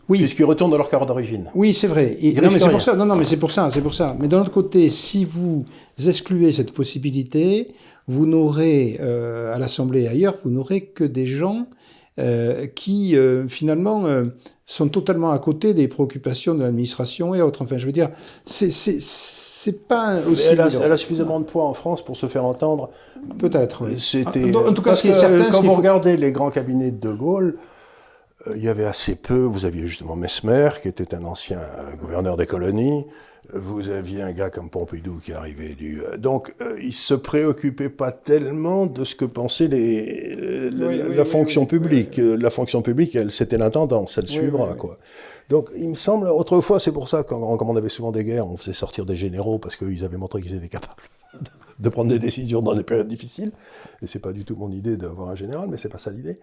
oui, puisqu'ils retournent dans leur cœur d'origine. oui, c'est vrai. Ils non, mais c'est pour ça. Non, non, mais c'est pour ça, c'est pour ça. Mais d'un autre côté, si vous excluez cette possibilité, vous n'aurez euh, à l'Assemblée et ailleurs, vous n'aurez que des gens euh, qui euh, finalement sont totalement à côté des préoccupations de l'administration et autres. Enfin, je veux dire, c'est pas aussi Elle a, évident. elle a suffisamment de poids en France pour se faire entendre. peut-être. oui. C'était. En, en tout cas, ce qui est certain, quand vous faut- regardez les grands cabinets de De Gaulle, euh, il y avait assez peu. Vous aviez justement Mesmer, qui était un ancien euh, gouverneur des colonies. Vous aviez un gars comme Pompidou qui arrivait du. euh, Donc, euh, il se préoccupait pas tellement de ce que pensaient les, euh, la, Oui, la- oui, la oui, fonction publique. La fonction publique, elle, c'était l'intendance, elle suivra, quoi. Donc, il me semble, autrefois, c'est pour ça, quand, comme on avait souvent des guerres, on faisait sortir des généraux parce qu'ils avaient montré qu'ils étaient capables de prendre des décisions dans des périodes difficiles. Et c'est pas du tout mon idée d'avoir un général, mais c'est pas ça l'idée.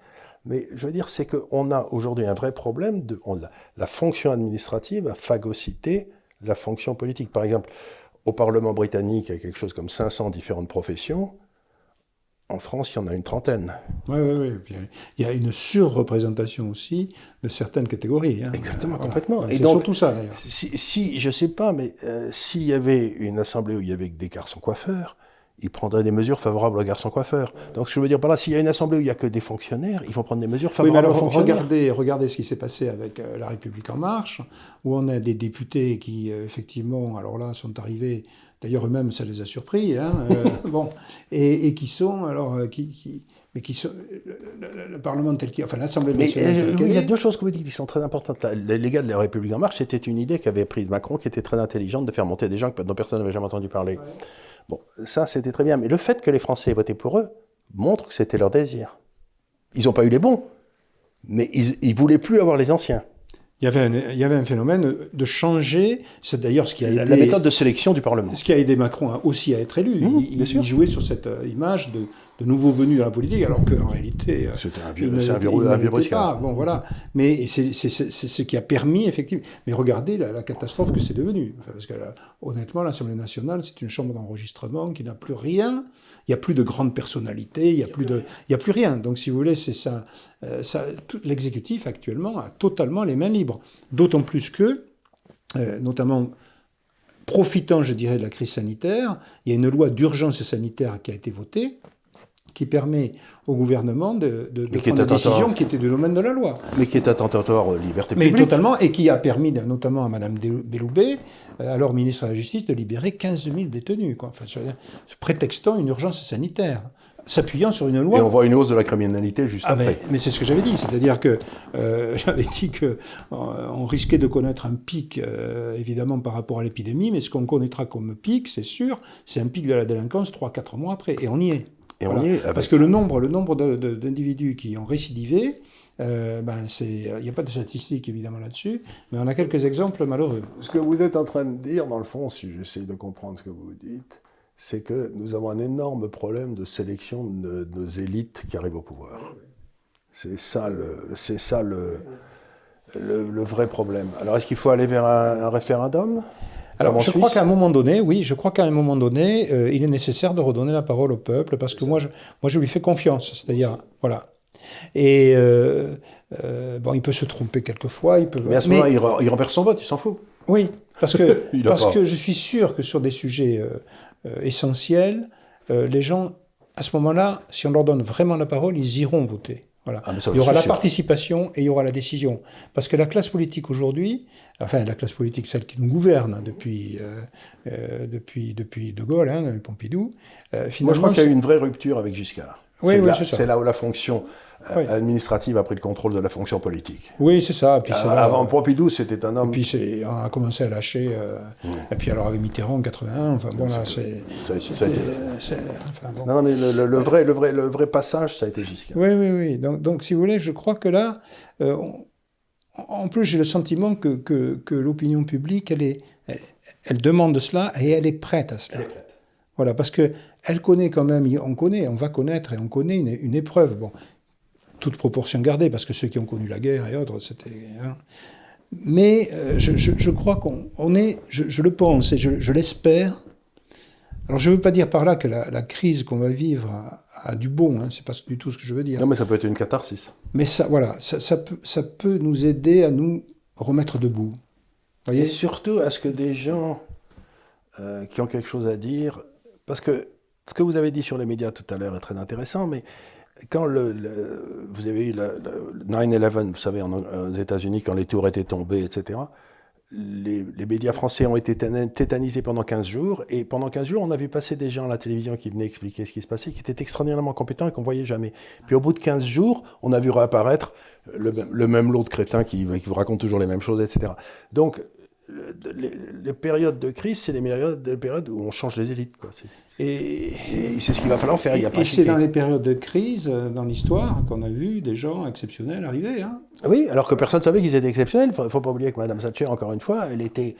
Mais je veux dire, c'est qu'on a aujourd'hui un vrai problème de on, la, la fonction administrative a phagocyté la fonction politique. Par exemple, au Parlement britannique, il y a quelque chose comme 500 différentes professions. En France, il y en a une trentaine. Oui, oui, oui. Il y a une surreprésentation aussi de certaines catégories. hein. Exactement, Voilà. complètement. Et C'est donc- surtout ça, d'ailleurs. Si, si je sais pas, mais euh, s'il y avait une assemblée où il y avait que des garçons coiffeurs, ils prendraient des mesures favorables aux garçons coiffeurs. Donc je veux dire par là, s'il y a une assemblée où il n'y a que des fonctionnaires, ils vont prendre des mesures favorables aux fonctionnaires. Regardez, regardez ce qui s'est passé avec euh, La République en marche, où on a des députés qui, euh, effectivement, alors là, sont arrivés, d'ailleurs eux-mêmes, ça les a surpris, hein, euh, bon, et, qui sont, alors, qui, mais qui sont, le, Parlement tel qu'il, enfin l'Assemblée nationale. il y a deux choses que vous dites qui sont très importantes. Les gars de la République en marche, c'était une idée qu'avait prise Macron, qui était très intelligente de faire monter des gens dont personne n'avait jamais entendu parler. Bon, ça, c'était très bien. Mais le fait que les Français aient voté pour eux montre que c'était leur désir. Ils n'ont pas eu les bons, mais ils ne voulaient plus avoir les anciens. Il y, avait un, il y avait un phénomène de changer, c'est d'ailleurs ce qui a aidé... La méthode de sélection du Parlement. Ce qui a aidé Macron aussi à être élu. Mmh, il, il, jouait sur cette euh, image de, de nouveaux venus à la politique, alors qu'en réalité... Euh, C'était un vieux, un vieux, un vieux Bon, voilà. Mais c'est ce qui a permis, effectivement... Mais regardez la, catastrophe que c'est devenu. parce que, honnêtement, l'Assemblée nationale, c'est une chambre d'enregistrement qui n'a plus rien. Il n'y a plus de grandes personnalités, il n'y a, plus de, il y a plus rien. Donc, si vous voulez, c'est ça... Euh, ça L'exécutif, actuellement, a totalement les mains libres. D'autant plus que, euh, notamment profitant, je dirais, de la crise sanitaire, il y a une loi d'urgence sanitaire qui a été votée, qui permet au gouvernement de, de, prendre des décisions qui étaient du domaine de la loi. Mais qui est attentatoire aux libertés publiques. Mais totalement, et qui a permis notamment à Mme Belloubet, euh, alors ministre de la Justice, de libérer 15 000 détenus, quoi. Enfin, prétextant une urgence sanitaire s'appuyant sur une loi. Et on voit une hausse de la criminalité juste ah après. Mais, c'est ce que j'avais dit, c'est-à-dire que euh, j'avais dit qu'on euh, on risquait de connaître un pic, évidemment, par rapport à l'épidémie, mais ce qu'on connaîtra comme pic, c'est sûr, c'est un pic de la délinquance 3-4 mois après, et on y est. Parce que le nombre, le nombre d'individus qui ont récidivé, euh, ben il n'y a pas de statistiques évidemment là-dessus, mais on a quelques exemples malheureux. Ce que vous êtes en train de dire, dans le fond, si j'essaie de comprendre ce que vous dites, c'est que nous avons un énorme problème de sélection de, nos élites qui arrivent au pouvoir. C'est ça le, c'est ça le, le, vrai problème. Alors est-ce qu'il faut aller vers un référendum? Alors, je crois qu'à un moment donné, oui, je crois qu'à un moment donné, euh, il est nécessaire de redonner la parole au peuple parce que moi, je, moi, je lui fais confiance. C'est-à-dire, voilà. Et euh, euh, bon, il peut se tromper quelquefois. Il peut... Mais à ce moment-là, il, renverse son vote, il s'en fout. Oui, parce que, parce que je suis sûr que sur des sujets essentiels, les gens, à ce moment-là, si on leur donne vraiment la parole, ils iront voter. Voilà. Ah, il y aura la participation et il y aura la décision. Parce que la classe politique aujourd'hui, enfin la classe politique, celle qui nous gouverne depuis, euh, euh, depuis, depuis De Gaulle, hein, Pompidou, euh, finalement... Moi je crois qu'il y a eu une vraie rupture avec Giscard. Oui, oui, c'est là où la fonction administrative a pris le contrôle de la fonction politique. Oui, c'est ça. Puis euh, avant Pompidou, c'était un homme. Et puis on a commencé à lâcher. Euh, et puis alors avec Mitterrand en 81, enfin bon là, c'est. Ça, a été. Non, mais le, vrai, le, vrai, le vrai passage, ça a été Giscard. Oui, oui, oui. Donc, donc si vous voulez, je crois que là, euh, en plus, j'ai le sentiment que, que, que l'opinion publique, elle, est, elle, demande cela et elle est prête à cela. Voilà, parce que elle connaît quand même, on connaît, on va connaître et on connaît une, une épreuve. Bon, toute proportion gardée, parce que ceux qui ont connu la guerre et autres, c'était. Hein. Mais euh, je, crois qu'on est, je, le pense et je, l'espère. Alors je ne veux pas dire par là que la, crise qu'on va vivre a, du bon, hein, c'est pas du tout ce que je veux dire. Non, mais ça peut être une catharsis. Mais ça, voilà, ça, peut, ça peut nous aider à nous remettre debout. Voyez? Et surtout à ce que des gens euh, qui ont quelque chose à dire, parce que ce que vous avez dit sur les médias tout à l'heure est très intéressant, mais quand le, vous avez eu le, 9-11, vous savez, aux États-Unis, quand les tours étaient tombées, etc., les, médias français ont été tétanisés pendant 15 jours. Et pendant 15 jours, on a vu passer des gens à la télévision qui venaient expliquer ce qui se passait, qui étaient extraordinairement compétents et qu'on voyait jamais. Puis au bout de 15 jours, on a vu réapparaître le, même lot de crétins qui, qui vous racontent toujours les mêmes choses, etc. Donc, les, périodes de crise, c'est les périodes, périodes où on change les élites. Quoi. Et, c'est ce qu'il va falloir faire. et, c'est dans les périodes de crise, euh, dans l'histoire, qu'on a vu des gens exceptionnels arriver. Hein. Oui, alors que personne ne savait qu'ils étaient exceptionnels. Il ne faut pas oublier que Mme Thatcher, encore une fois, elle était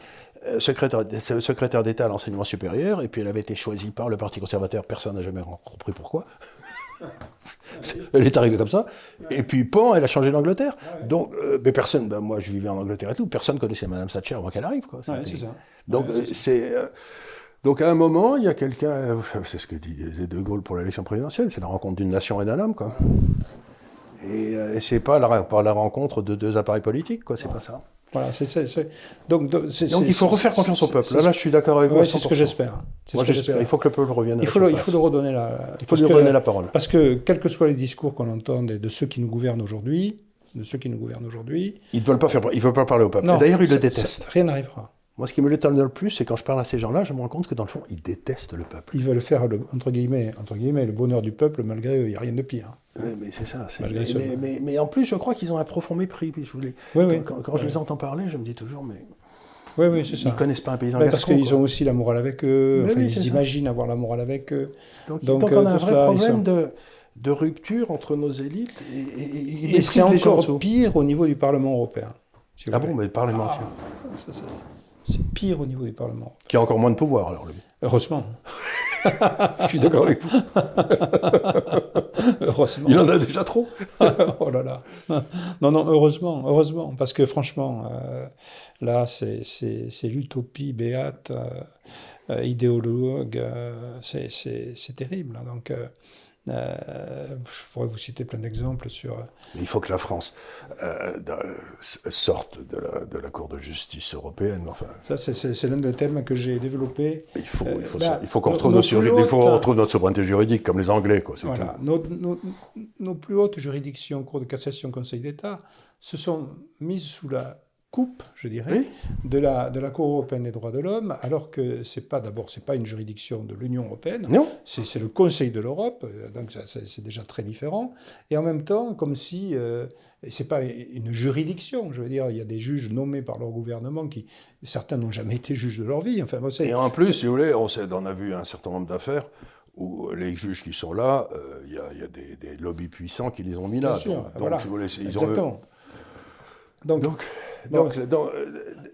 euh, secrétaire, secrétaire d'État à l'enseignement supérieur, et puis elle avait été choisie par le Parti conservateur. Personne n'a jamais compris pourquoi. elle est arrivée comme ça. Et puis, Pan, elle a changé l'Angleterre. Donc, euh, mais personne, ben, moi je vivais en Angleterre et tout, personne connaissait Madame Thatcher avant qu'elle arrive. Quoi. c'est ça. Donc, euh, c'est. Euh, donc à un moment, il y a quelqu'un, c'est ce que disait De Gaulle pour l'élection présidentielle, c'est la rencontre d'une nation et d'un homme, quoi. Et, c'est pas la, la rencontre de deux appareils politiques, quoi, c'est pas ça. Voilà, Donc, donc il faut refaire confiance au peuple. Là, là, je suis d'accord avec vous. c'est ce que j'espère. Moi, j'espère. Il faut que le peuple revienne. Il faut, il faut le redonner la. Il faut lui redonner la parole. Parce que quels que soient les discours qu'on entend de ceux qui nous gouvernent aujourd'hui, de ceux qui nous gouvernent aujourd'hui, ils ne veulent pas faire, ils veulent pas parler au peuple. D'ailleurs, ils le détestent. rien n'arrivera. Moi, ce qui me l'étonne le plus, c'est quand je parle à ces gens-là, je me rends compte que dans le fond, ils détestent le peuple. Ils veulent faire, le, entre, guillemets, entre guillemets, le bonheur du peuple, malgré eux. Il n'y a rien de pire. Mais, c'est ça. Mais, mais, en plus, je crois qu'ils ont un profond mépris. Je voulais... quand, je les entends parler, je me dis toujours, mais. Oui, oui, c'est ça. Ils connaissent pas un paysan gascon, Parce qu'ils ont aussi la morale avec eux. Enfin, ils imaginent avoir la morale avec eux. Donc, Donc on a un vrai problème de, de, rupture entre nos élites et, et, et c'est encore pire au niveau du Parlement européen. ah bon, mais le Parlement. Ah, ça, c'est pire au niveau du Parlement. Qui a encore moins de pouvoir, alors, lui. Heureusement. Je suis d'accord avec vous. heureusement. Il en a déjà trop. oh là là. Non, non, heureusement, heureusement. Parce que franchement, euh, là, c'est l'utopie béate, euh, euh, idéologue. c'est terrible. Hein. Donc. Euh, je pourrais vous citer plein d'exemples sur. Il faut que la France euh, sorte de la, de la, Cour de justice européenne. Enfin. Ça, c'est l'un des thèmes que j'ai développé. Il faut, il faut, bah, faut qu'on retrouve, retrouve, notre souveraineté juridique, comme les Anglais. Quoi, voilà. Nos, nos, nos, plus hautes juridictions, Cour de cassation, Conseil d'État, se sont mises sous la coupe, je dirais, de, la, de la Cour européenne des droits de l'homme, alors que c'est pas d'abord c'est pas une juridiction de l'Union européenne, non, c'est le Conseil de l'Europe, euh, donc c'est déjà très différent. Et en même temps, comme si euh, c'est pas une juridiction, je veux dire, il y a des juges nommés par leur gouvernement qui certains n'ont jamais été juges de leur vie. Enfin, moi, et en plus, si vous voulez, on, on a vu un certain nombre d'affaires où les juges qui sont là, euh, il y, a, des, des, lobbies puissants qui les ont mis là. Bien sûr, voilà. si vous voulez, ils Exactement. Ont... donc donc,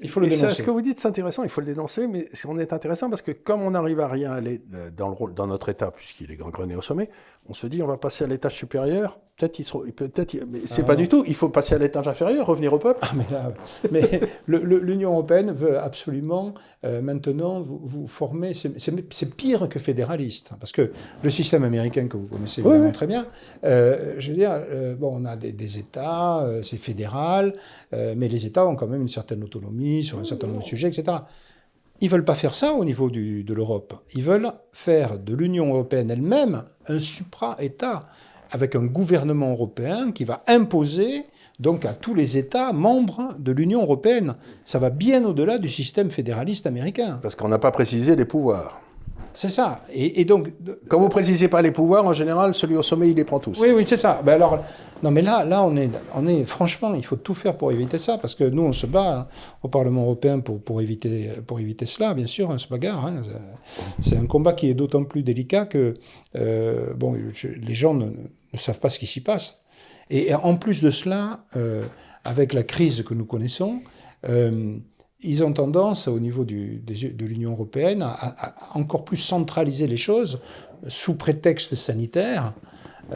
il faut le dénoncer. Ce que vous dites, c'est intéressant, il faut le dénoncer, mais on est intéressant parce que comme on n'arrive à rien aller dans, le, dans notre État, puisqu'il est gangrené au sommet, on se dit on va passer à l'étage supérieur Peut-être peut-être, mais c'est pas du tout. Il faut passer à l'étage inférieur, revenir au peuple. Ah, mais là, mais l'Union européenne veut absolument euh, maintenant vous, vous former. C'est pire que fédéraliste, parce que le système américain que vous connaissez très bien, euh, je veux dire, euh, bon, on a des, États, c'est fédéral, mais les États ont quand même une certaine autonomie sur un certain nombre de sujets, etc. Ils veulent pas faire ça au niveau du, de l'Europe. Ils veulent faire de l'Union européenne elle-même un supra-État avec un gouvernement européen qui va imposer donc à tous les États membres de l'Union européenne. Ça va bien au-delà du système fédéraliste américain. Parce qu'on n'a pas précisé les pouvoirs. C'est ça. Et, donc, quand vous précisez pas les pouvoirs, en général, celui au sommet, il les prend tous. Oui, oui, c'est ça. Ben alors, non, mais là, là, on est, on est, franchement, il faut tout faire pour éviter ça, parce que nous, on se bat hein, au Parlement européen pour, pour éviter, pour éviter cela, bien sûr, on se bagarre. Hein. C'est un combat qui est d'autant plus délicat que, euh, bon, les gens ne, ne savent pas ce qui s'y passe. Et en plus de cela, euh, avec la crise que nous connaissons, euh, ils ont tendance, au niveau de l'Union européenne, à, encore plus centraliser les choses sous prétexte sanitaire,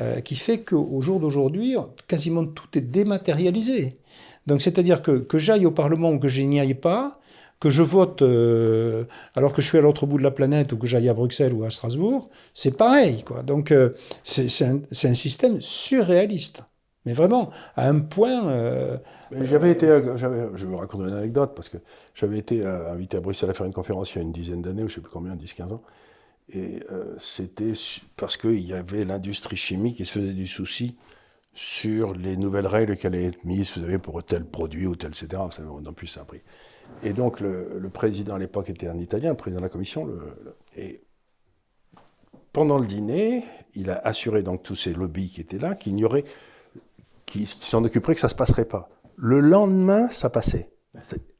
euh, qui fait qu'au jour d'aujourd'hui, quasiment tout est dématérialisé. Donc, c'est-à-dire que, que j'aille au Parlement ou que je n'y aille pas, que je vote euh, alors que je suis à l'autre bout de la planète ou que j'aille à Bruxelles ou à Strasbourg, c'est pareil. Quoi. Donc euh, c'est un, un, système surréaliste. Mais vraiment, à un point. Euh, j'avais été, je vais vous raconter une anecdote, parce que j'avais été invité à Bruxelles à faire une conférence il y a une dizaine d'années, ou je ne sais plus combien, 10-15 ans. Et c'était parce qu'il y avait l'industrie chimique qui se faisait du souci sur les nouvelles règles qui allaient être mises, vous savez, pour tel produit ou tel, etc. Vous savez, on plus ça prix. Et donc le, président à l'époque était un Italien, le président de la commission. et pendant le dîner, il a assuré donc tous ces lobbies qui étaient là qu'il n'y aurait, qui, s'en occuperaient que ça se passerait pas. Le lendemain, ça passait.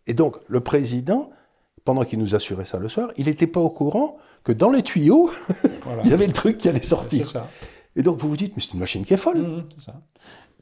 Et donc le président, pendant qu'il nous assurait ça le soir, il n'était pas au courant que dans les tuyaux, il y avait le truc qui allait sortir. Et donc vous vous dites, mais c'est une machine qui est folle. Mmh, ça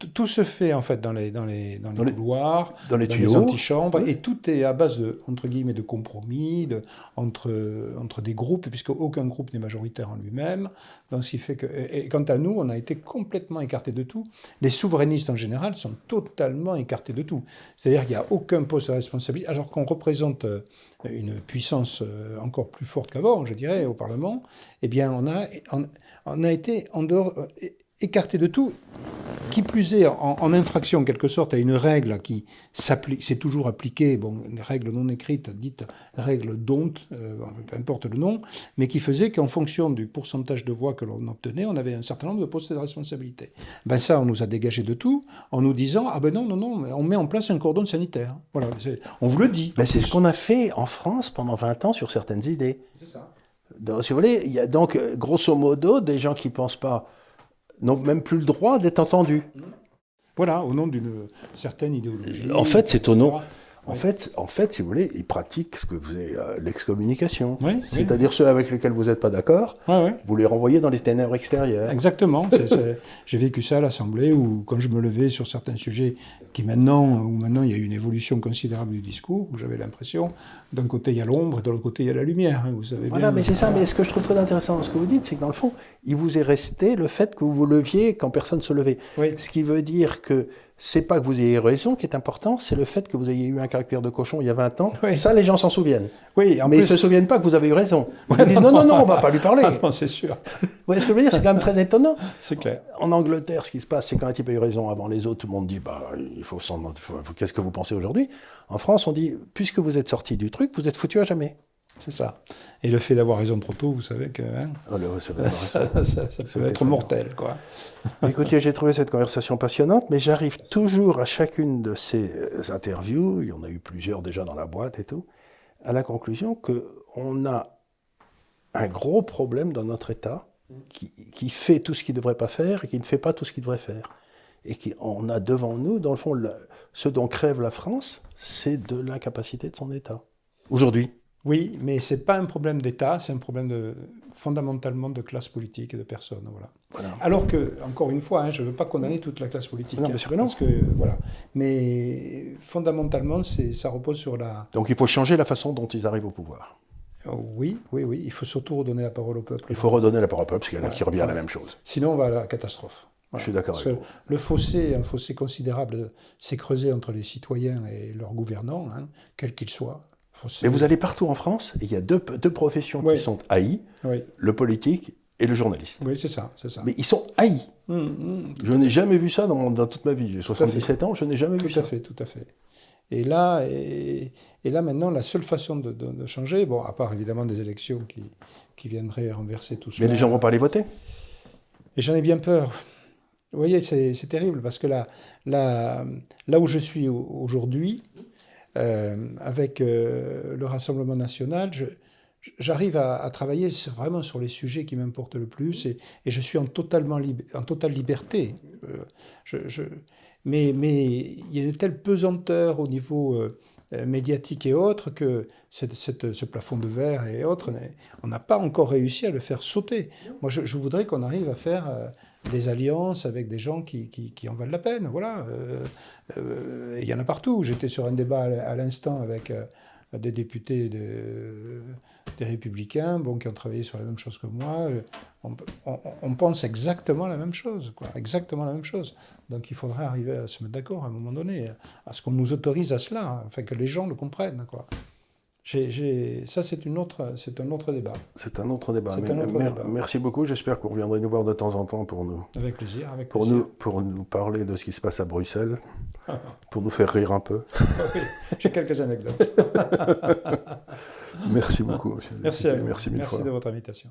tout se fait en fait dans les, dans les, dans les couloirs, dans les, tuyaux, antichambres, et tout est à base de, entre guillemets, de compromis, de, entre, entre des groupes, puisque aucun groupe n'est majoritaire en lui-même. Donc, ce qui fait que, et, quant à nous, on a été complètement écartés de tout. Les souverainistes en général sont totalement écartés de tout. C'est-à-dire qu'il n'y a aucun poste de responsabilité, alors qu'on représente euh, une puissance euh, encore plus forte qu'avant, je dirais, au Parlement. Eh bien, on a, on, on a été en dehors écarté de tout. Qui plus est, en, infraction, en quelque sorte, à une règle qui s'applique, c'est toujours appliqué, bon, une règle non écrite, dite règle d'ont, euh, peu importe le nom, mais qui faisait qu'en fonction du pourcentage de voix que l'on obtenait, on avait un certain nombre de postes de responsabilité. Ben ça, on nous a dégagé de tout en nous disant ah ben non, non, non, on met en place un cordon sanitaire. Voilà, on vous le dit. Ben c'est ce qu'on a fait en France pendant 20 ans sur certaines idées. C'est ça. Donc, si vous voulez, il y a donc, grosso modo, des gens qui ne pensent pas n'ont même plus le droit d'être entendus. Voilà, au nom d'une certaine idéologie. En fait, c'est au nom. En, fait, en fait, si vous voulez, ils pratiquent ce que vous euh, l'excommunication. C'est-à-dire ceux avec lesquels vous n'êtes pas d'accord, vous les renvoyez dans les ténèbres extérieures. Exactement. J'ai vécu ça à l'Assemblée où, quand je me levais sur certains sujets qui maintenant, où maintenant il y a eu une évolution considérable du discours, où j'avais l'impression, d'un côté il y a l'ombre et de l'autre côté il y a la lumière. Hein, vous savez voilà, mais c'est ça. Mais ce que je trouve très intéressant dans ce que vous dites, c'est que dans le fond, il vous est resté le fait que vous vous leviez quand personne ne se levait. Ce qui veut dire que c'est pas que vous ayez raison qui est important, c'est le fait que vous ayez eu un caractère de cochon il y a 20 ans. Ça, les gens s'en souviennent. Oui, mais ils ne se souviennent pas que vous avez eu raison. Ils disent non, non, non, on va pas lui parler. Ah c'est sûr. Vous voyez ce que je veux dire? C'est quand même très étonnant. C'est clair. En Angleterre, ce qui se passe, c'est quand un type a eu raison avant les autres, tout le monde dit bah, il faut, qu'est-ce que vous pensez aujourd'hui? En France, on dit puisque vous êtes sorti du truc, vous êtes foutu à jamais. C'est ça. Et le fait d'avoir raison trop tôt, vous savez que hein, oh, ça, peut être mortel. Quoi. Écoutez, j'ai trouvé cette conversation passionnante, mais j'arrive toujours à chacune de ces euh, interviews, il y en a eu plusieurs déjà dans la boîte et tout, à la conclusion qu'on a un gros problème dans notre État qui, qui fait tout ce qu'il ne devrait pas faire et qui ne fait pas tout ce qu'il devrait faire. Et qu'on a devant nous, dans le fond, ce dont crève la France, c'est de l'incapacité de son État. Aujourd'hui. Oui, mais ce n'est pas un problème d'État, c'est un problème de, fondamentalement de classe politique et de personnes. Voilà. Alors que, encore une fois, hein, je ne veux pas condamner toute la classe politique. Non, bien sûr que non. Parce que, voilà. Mais fondamentalement, ça repose sur la... Donc il faut changer la façon dont ils arrivent au pouvoir. Oh, oui, oui, oui. Il faut surtout redonner la parole au peuple. Il faut redonner la parole au peuple, parce qu'il y en a qui revient à la même chose. Sinon, on va à la catastrophe. Je suis d'accord avec vous. Le fossé, un fossé considérable, s'est creusé entre les citoyens et leurs gouvernants, hein, quels qu'ils soient. Mais vous allez partout en France, et il y a deux, professions qui sont haïes, le politique et le journaliste. Oui, c'est ça, c'est ça. Mais ils sont haïs. Hum, hum. Je n'ai jamais vu ça dans, toute ma vie. J'ai 77 ans, je n'ai jamais vu ça. Tout à fait, tout à fait. Et là, et, là maintenant, la seule façon de, changer, bon, à part évidemment des élections qui, qui viendraient renverser tout ça. Mais les gens vont pas aller voter? Et j'en ai bien peur. Vous voyez, c'est terrible parce que là, là, là où je suis aujourd'hui, avec euh, le Rassemblement national, j'arrive à, travailler vraiment sur les sujets qui m'importent le plus et, je suis en, totale liberté. Euh, mais, il y a une telle pesanteur au niveau médiatique et autres que ce plafond de verre et autres, on n'a pas encore réussi à le faire sauter. Moi, je, voudrais qu'on arrive à faire des alliances avec des gens qui, qui, en valent la peine. Voilà. Euh, euh, il y en a partout. J'étais sur un débat à l'instant avec euh, des députés des Républicains bon, qui ont travaillé sur la même chose que moi. On, pense exactement la même chose. Quoi, exactement la même chose. Donc il faudrait arriver à se mettre d'accord à un moment donné, à ce qu'on nous autorise à cela, afin que les gens le comprennent. Ça, c'est, une autre, c'est un autre débat. C'est un autre débat. Merci beaucoup. J'espère que vous reviendrez nous voir de temps en temps pour nous. Avec plaisir. Avec pour, Nous, pour nous parler de ce qui se passe à Bruxelles, pour nous faire rire un peu. oui, j'ai quelques anecdotes. Merci beaucoup, Merci à vous. Merci, Merci de votre invitation.